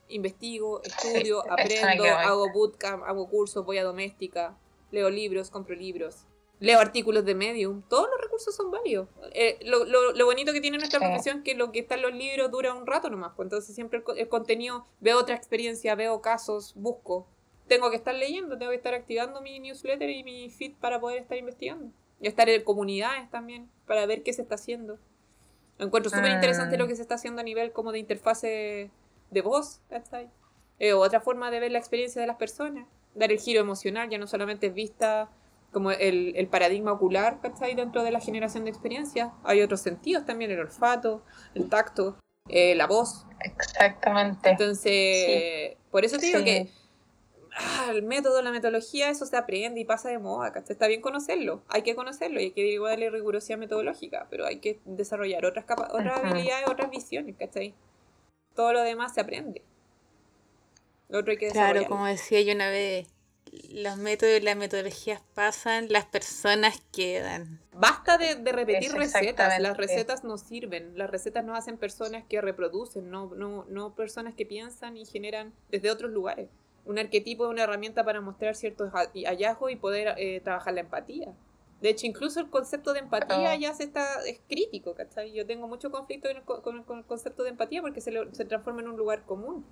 Investigo, estudio, aprendo, hago bootcamp, hago cursos, voy a doméstica, leo libros, compro libros leo artículos de Medium, todos los recursos son varios. Eh, lo, lo, lo, bonito que tiene nuestra profesión es que lo que está en los libros dura un rato nomás, pues entonces siempre el, contenido, veo otra experiencia, veo casos, busco. Tengo que estar leyendo, tengo que estar activando mi newsletter y mi feed para poder estar investigando. Y estar en comunidades también, para ver qué se está haciendo. Encuentro súper interesante lo ah. que se está haciendo a nivel como de interfase de voz, eh, otra forma de ver la experiencia de las personas. Dar el giro emocional, ya no solamente es vista como el, el paradigma ocular, ¿cachai? Dentro de la generación de experiencias. Hay otros sentidos también, el olfato, el tacto, eh, la voz. Exactamente. Entonces, por eso te digo Sí. que ah, el método, la metodología, eso se aprende y pasa de moda, ¿cachai? Está bien conocerlo, hay que conocerlo y hay que darle rigurosidad metodológica, pero hay que desarrollar otras, capa- otras habilidades, otras visiones, ¿cachai? Todo lo demás se aprende. Lo otro hay que Claro, como decía yo una vez, los métodos y las metodologías pasan, las personas quedan. Basta de, de repetir recetas, las recetas no sirven, las recetas no hacen personas que reproducen, no, no, no personas que piensan y generan desde otros lugares. Un arquetipo es una herramienta para mostrar ciertos hallazgos y poder eh, trabajar la empatía. De hecho, incluso el concepto de empatía Ah. ya se está, es crítico, ¿cachai? Yo tengo mucho conflicto con el, co- con el- con el concepto de empatía porque se, lo- se transforma en un lugar común.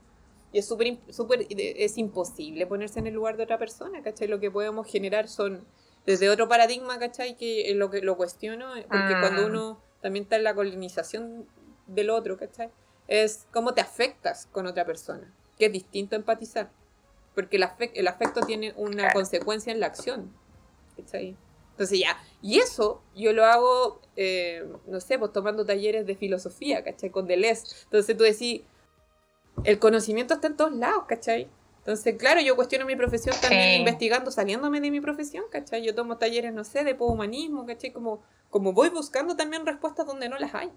Y es súper, súper- es imposible ponerse en el lugar de otra persona, ¿cachai? Lo que podemos generar son desde otro paradigma, ¿cachai? Que es lo que lo cuestiono, eh, porque Mm. cuando uno también está en la colonización del otro, ¿cachai? Es cómo te afectas con otra persona, que es distinto a empatizar, porque el, afec- el afecto tiene una consecuencia en la acción, ¿cachai? Entonces ya, y eso yo lo hago, eh, no sé, pues tomando talleres de filosofía, ¿cachai? Con Deleuze. Entonces tú decís, el conocimiento está en todos lados, ¿cachai? Entonces, claro, yo cuestiono mi profesión también Sí. investigando, saliéndome de mi profesión, ¿cachai? Yo tomo talleres, no sé, de poshumanismo, ¿cachai? Como, como voy buscando también respuestas donde no las hay.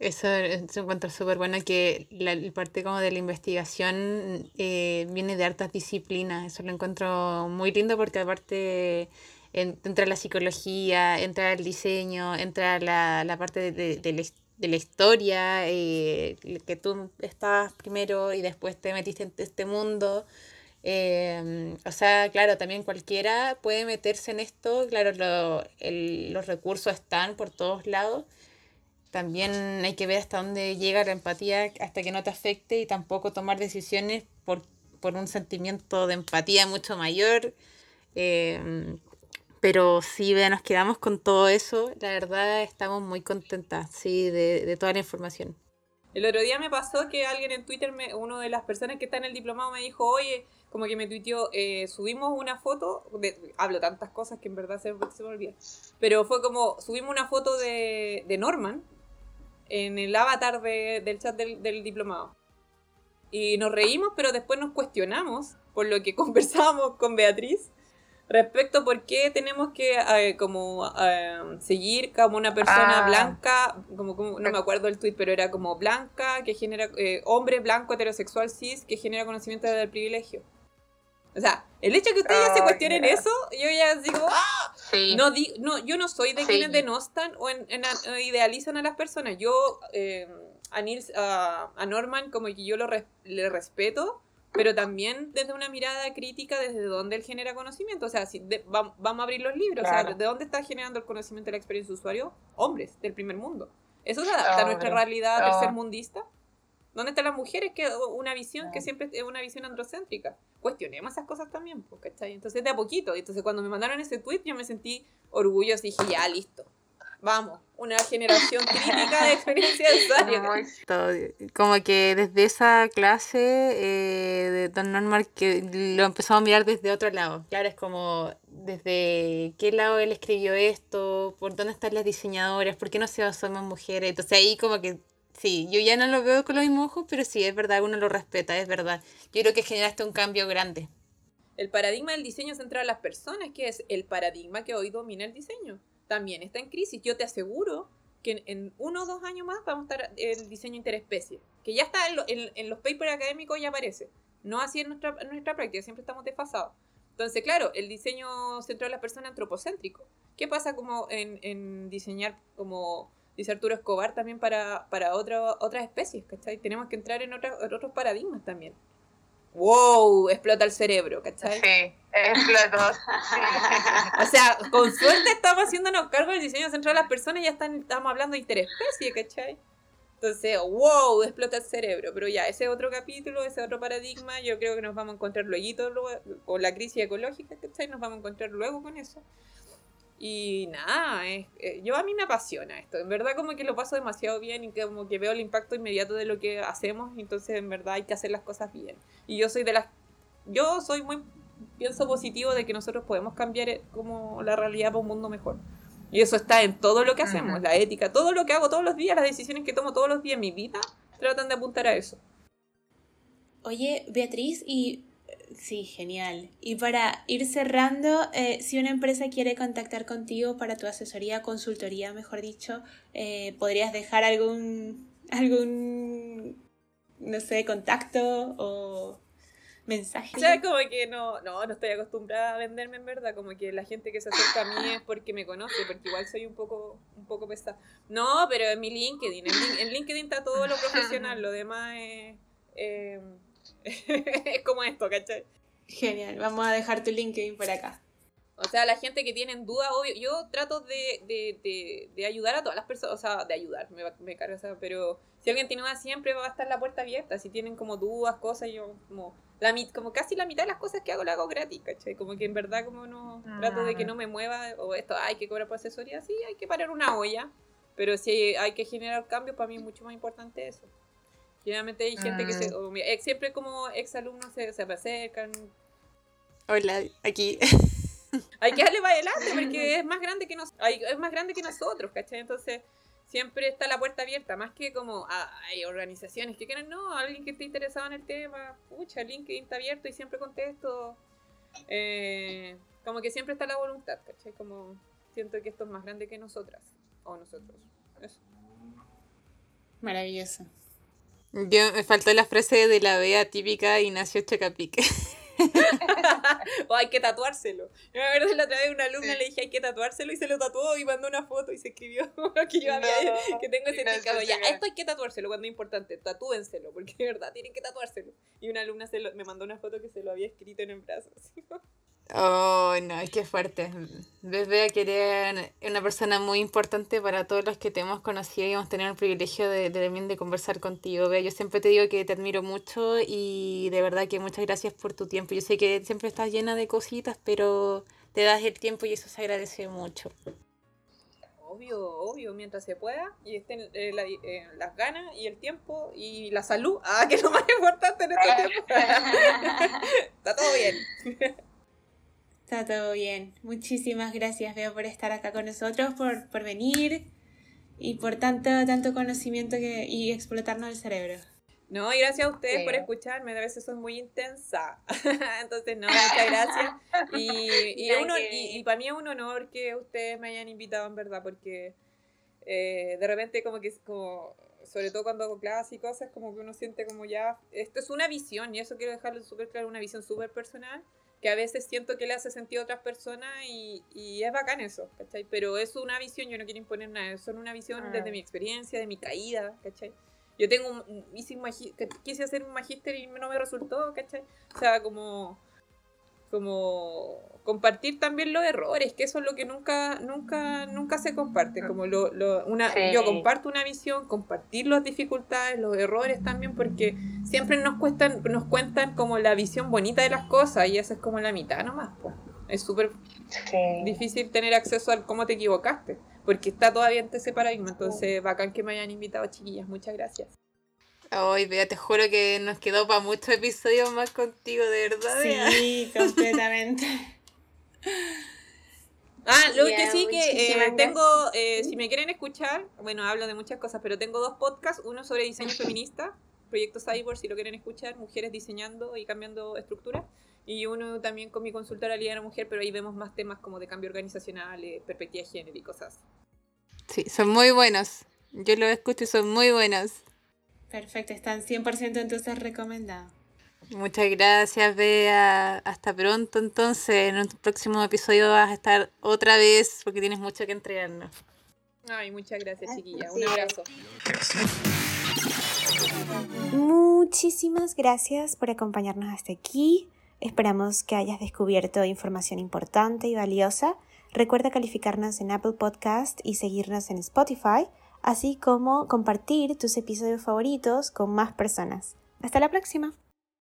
Eso se encuentra súper bueno que la, el parte como de la investigación eh, viene de hartas disciplinas. Eso lo encuentro muy lindo porque aparte en- entra la psicología, entra el diseño, entra la, la parte de, de- la, de la historia, eh, que tú estabas primero y después te metiste en este mundo. Eh, o sea, claro, también cualquiera puede meterse en esto. Claro, lo- el- los recursos están por todos lados también hay que ver hasta dónde llega la empatía hasta que no te afecte y tampoco tomar decisiones por, por un sentimiento de empatía mucho mayor. Eh, pero sí, vea, nos quedamos con todo eso. La verdad, estamos muy contentas, sí, de, de toda la información. El otro día me pasó que alguien en Twitter, me, uno de las personas que está en el diplomado me dijo, oye, como que me tuiteó, eh, subimos una foto, de, hablo tantas cosas que en verdad se, se me olvida, pero fue como, subimos una foto de, de Norman en el avatar de- del chat del, del diplomado. Y nos reímos, pero después nos cuestionamos por lo que conversábamos con Beatriz respecto a por qué tenemos que eh, como eh, seguir como una persona Ah. blanca, como, como- no me acuerdo el tweet, pero era como blanca, que genera, eh, hombre blanco heterosexual cis, que genera conocimiento del privilegio. O sea, el hecho de que ustedes ya se cuestionen eso, yo ya digo, ¡ah! Sí. No, di- no, yo no soy de Sí. quienes denostan o en- en- idealizan a las personas. Yo eh, a, Nils- a, a Norman como que yo lo res- le respeto, pero también desde una mirada crítica desde donde él genera conocimiento. O sea, si de- vam- vamos a abrir los libros. O sea, ¿de dónde está generando el conocimiento de la experiencia de usuario? Hombres del primer mundo. ¿Eso se adapta a nuestra realidad Oh. tercermundista? ¿Dónde están las mujeres? Que una visión que siempre es una visión androcéntrica. Cuestionemos esas cosas también, pues, ¿cachai? Entonces, de a poquito. Entonces, cuando me mandaron ese tweet, yo me sentí orgullosa y dije, ya, listo. Vamos, una generación crítica de experiencia de Como que desde esa clase eh, de Don Normal que lo empezamos a mirar desde otro lado. Claro, es como desde qué lado él escribió esto, por dónde están las diseñadoras, por qué no se basó en más mujeres. Entonces ahí como que sí, yo ya no lo veo con los mismos ojos, pero sí, es verdad, uno lo respeta, es verdad. Yo creo que generaste un cambio grande. El paradigma del diseño central a las personas, que es el paradigma que hoy domina el diseño, también está en crisis. Yo te aseguro que en, en uno o dos años más vamos a estar el diseño interespecie, que ya está en, lo- en- en los papers académicos, ya aparece. No así en nuestra, en nuestra práctica, siempre estamos desfasados. Entonces, claro, el diseño central a las personas antropocéntrico. ¿Qué pasa como en, en diseñar como dice Arturo Escobar también para, para otra- otras especies? ¿cachai? Tenemos que entrar en, en otros paradigmas también. ¡Wow! Explota el cerebro, ¿cachai? Sí, explotó. O sea, con suerte estamos haciéndonos cargo del diseño central de las personas y ya están, estamos hablando de interespecie, ¿cachai? Entonces, wow, explota el cerebro. Pero ya, ese otro capítulo, ese otro paradigma, yo creo que nos vamos a encontrar luego con la crisis ecológica, ¿cachai? Nos vamos a encontrar luego con eso. Y nada, es- eh, yo a mí me apasiona esto. En verdad como que lo paso demasiado bien y como que veo el impacto inmediato de lo que hacemos. Entonces en verdad hay que hacer las cosas bien. Y yo soy de las... Yo soy muy pienso positivo de que nosotros podemos cambiar eh, como la realidad para un mundo mejor. Y eso está en todo lo que hacemos, la ética, todo lo que hago todos los días, las decisiones que tomo todos los días en mi vida, tratan de apuntar a eso. Oye, Beatriz, y sí, genial. Y para ir cerrando, eh, si una empresa quiere contactar contigo para tu asesoría, consultoría, mejor dicho, eh, ¿podrías dejar algún, algún, no sé, contacto o mensaje? O sea, como que no, no, no estoy acostumbrada a venderme en verdad, como que la gente que se acerca a mí es porque me conoce, porque igual soy un poco, un poco pesada. No, pero en mi LinkedIn, en, Lin- en LinkedIn está todo lo profesional, lo demás es, eh, es como esto, ¿cachai? Genial, vamos a dejar tu LinkedIn por acá. O sea, la gente que tienen dudas, obvio, yo trato de, de, de, de ayudar a todas las personas, o sea, de ayudar, me, me carga esa, pero si alguien tiene dudas siempre va a estar la puerta abierta, si tienen como dudas, cosas, yo como, la, como casi la mitad de las cosas que hago las hago gratis, ¿cachai? Como que en verdad como no, trato de que no me mueva, o esto, hay que cobrar por asesoría, sí, hay que parar una olla, pero si hay que generar cambios, para mí es mucho más importante eso. Generalmente hay gente que se, o ex- siempre como ex alumnos se, se acercan, Hola, aquí. hay que darle para adelante porque es más grande que nos, hay- es más grande que nosotros, ¿cachai? Entonces siempre está la puerta abierta, más que como ah, hay organizaciones que quieren, no, alguien que esté interesado en el tema, pucha, el LinkedIn está abierto y siempre contesto. Eh, como que siempre está la voluntad, ¿cachai? Como siento que esto es más grande que nosotras o nosotros. Eso. Maravilloso. Yo me faltó la frase de la Bea típica Ignacio Chacapic. o hay que tatuárselo. Yo me acuerdo la otra vez una alumna le dije hay que tatuárselo y se lo tatuó y mandó una foto y se escribió que yo había, No, que tengo ese no, Ya, sí esto hay que tatuárselo cuando es importante, tatúenselo, porque de verdad tienen que tatuárselo. Y una alumna se lo- me mandó una foto que se lo había escrito en el brazo. Oh, no, es que fuerte. Ves, Bea, que eres una persona muy importante para todos los que te hemos conocido y hemos tenido el privilegio de, también de conversar contigo. Bea, yo siempre te digo que te admiro mucho y de verdad que muchas gracias por tu tiempo. Yo sé que siempre estás llena de cositas, pero te das el tiempo y eso se agradece mucho. Obvio, obvio, mientras se pueda y estén eh, eh, las ganas y el tiempo y la salud. Ah, que es lo más importante en este tiempo. Está todo bien. Está todo bien. Muchísimas gracias, Beo, por estar acá con nosotros, por, por venir y por tanto, tanto conocimiento que, y explotarnos el cerebro. No, y gracias a ustedes Sí. por escucharme. A veces soy muy intensa. Entonces, no, muchas gracias. Y, y, uno, y, para mí es un honor que ustedes me hayan invitado, en verdad, porque eh, de repente, como que, como, sobre todo cuando hago clases y cosas, como que uno siente como ya. Esto es una visión, y eso quiero dejarlo súper claro: una visión súper personal. Que a veces siento que le hace sentido a otras personas y, y es bacán eso, ¿cachai? Pero es una visión, yo no quiero imponer nada, es solo una visión Ah. desde mi experiencia, de mi caída, ¿cachai? Yo tengo un, hice un quise hacer un magíster y no me resultó, ¿cachai? O sea, como como compartir también los errores, que eso es lo que nunca nunca nunca se comparte, como lo, lo- una Sí. yo comparto una visión, compartir las dificultades, los errores también porque siempre nos cuestan nos cuentan como la visión bonita de las cosas y esa es como la mitad nomás, po. Es súper Sí. difícil tener acceso al cómo te equivocaste, porque está todavía en ese paradigma, entonces bacán que me hayan invitado, chiquillas, muchas gracias. Ay, Bea, te juro que nos quedó para muchos episodios más contigo, de verdad. Bea. Sí, completamente. Ah, lo Ya, que sí que eh, tengo, eh, si me quieren escuchar, bueno, hablo de muchas cosas, pero tengo dos podcasts, uno sobre diseño feminista, Proyecto Cyborg, si lo quieren escuchar, mujeres diseñando y cambiando estructuras, y uno también con mi consultora Liana Mujer, pero ahí vemos más temas como de cambio organizacional, eh, perspectiva de género y cosas. Sí, son muy buenos. Yo los escucho y son muy buenos. Perfecto, están 100% entonces recomendados. Muchas gracias, Bea. Hasta pronto, entonces. En un próximo episodio vas a estar otra vez porque tienes mucho que entregarnos. Ay, muchas gracias, chiquilla. sí. Un abrazo. Muchísimas gracias por acompañarnos hasta aquí. Esperamos que hayas descubierto información importante y valiosa. Recuerda calificarnos en Apple Podcast y seguirnos en Spotify, así como compartir tus episodios favoritos con más personas. Hasta la próxima.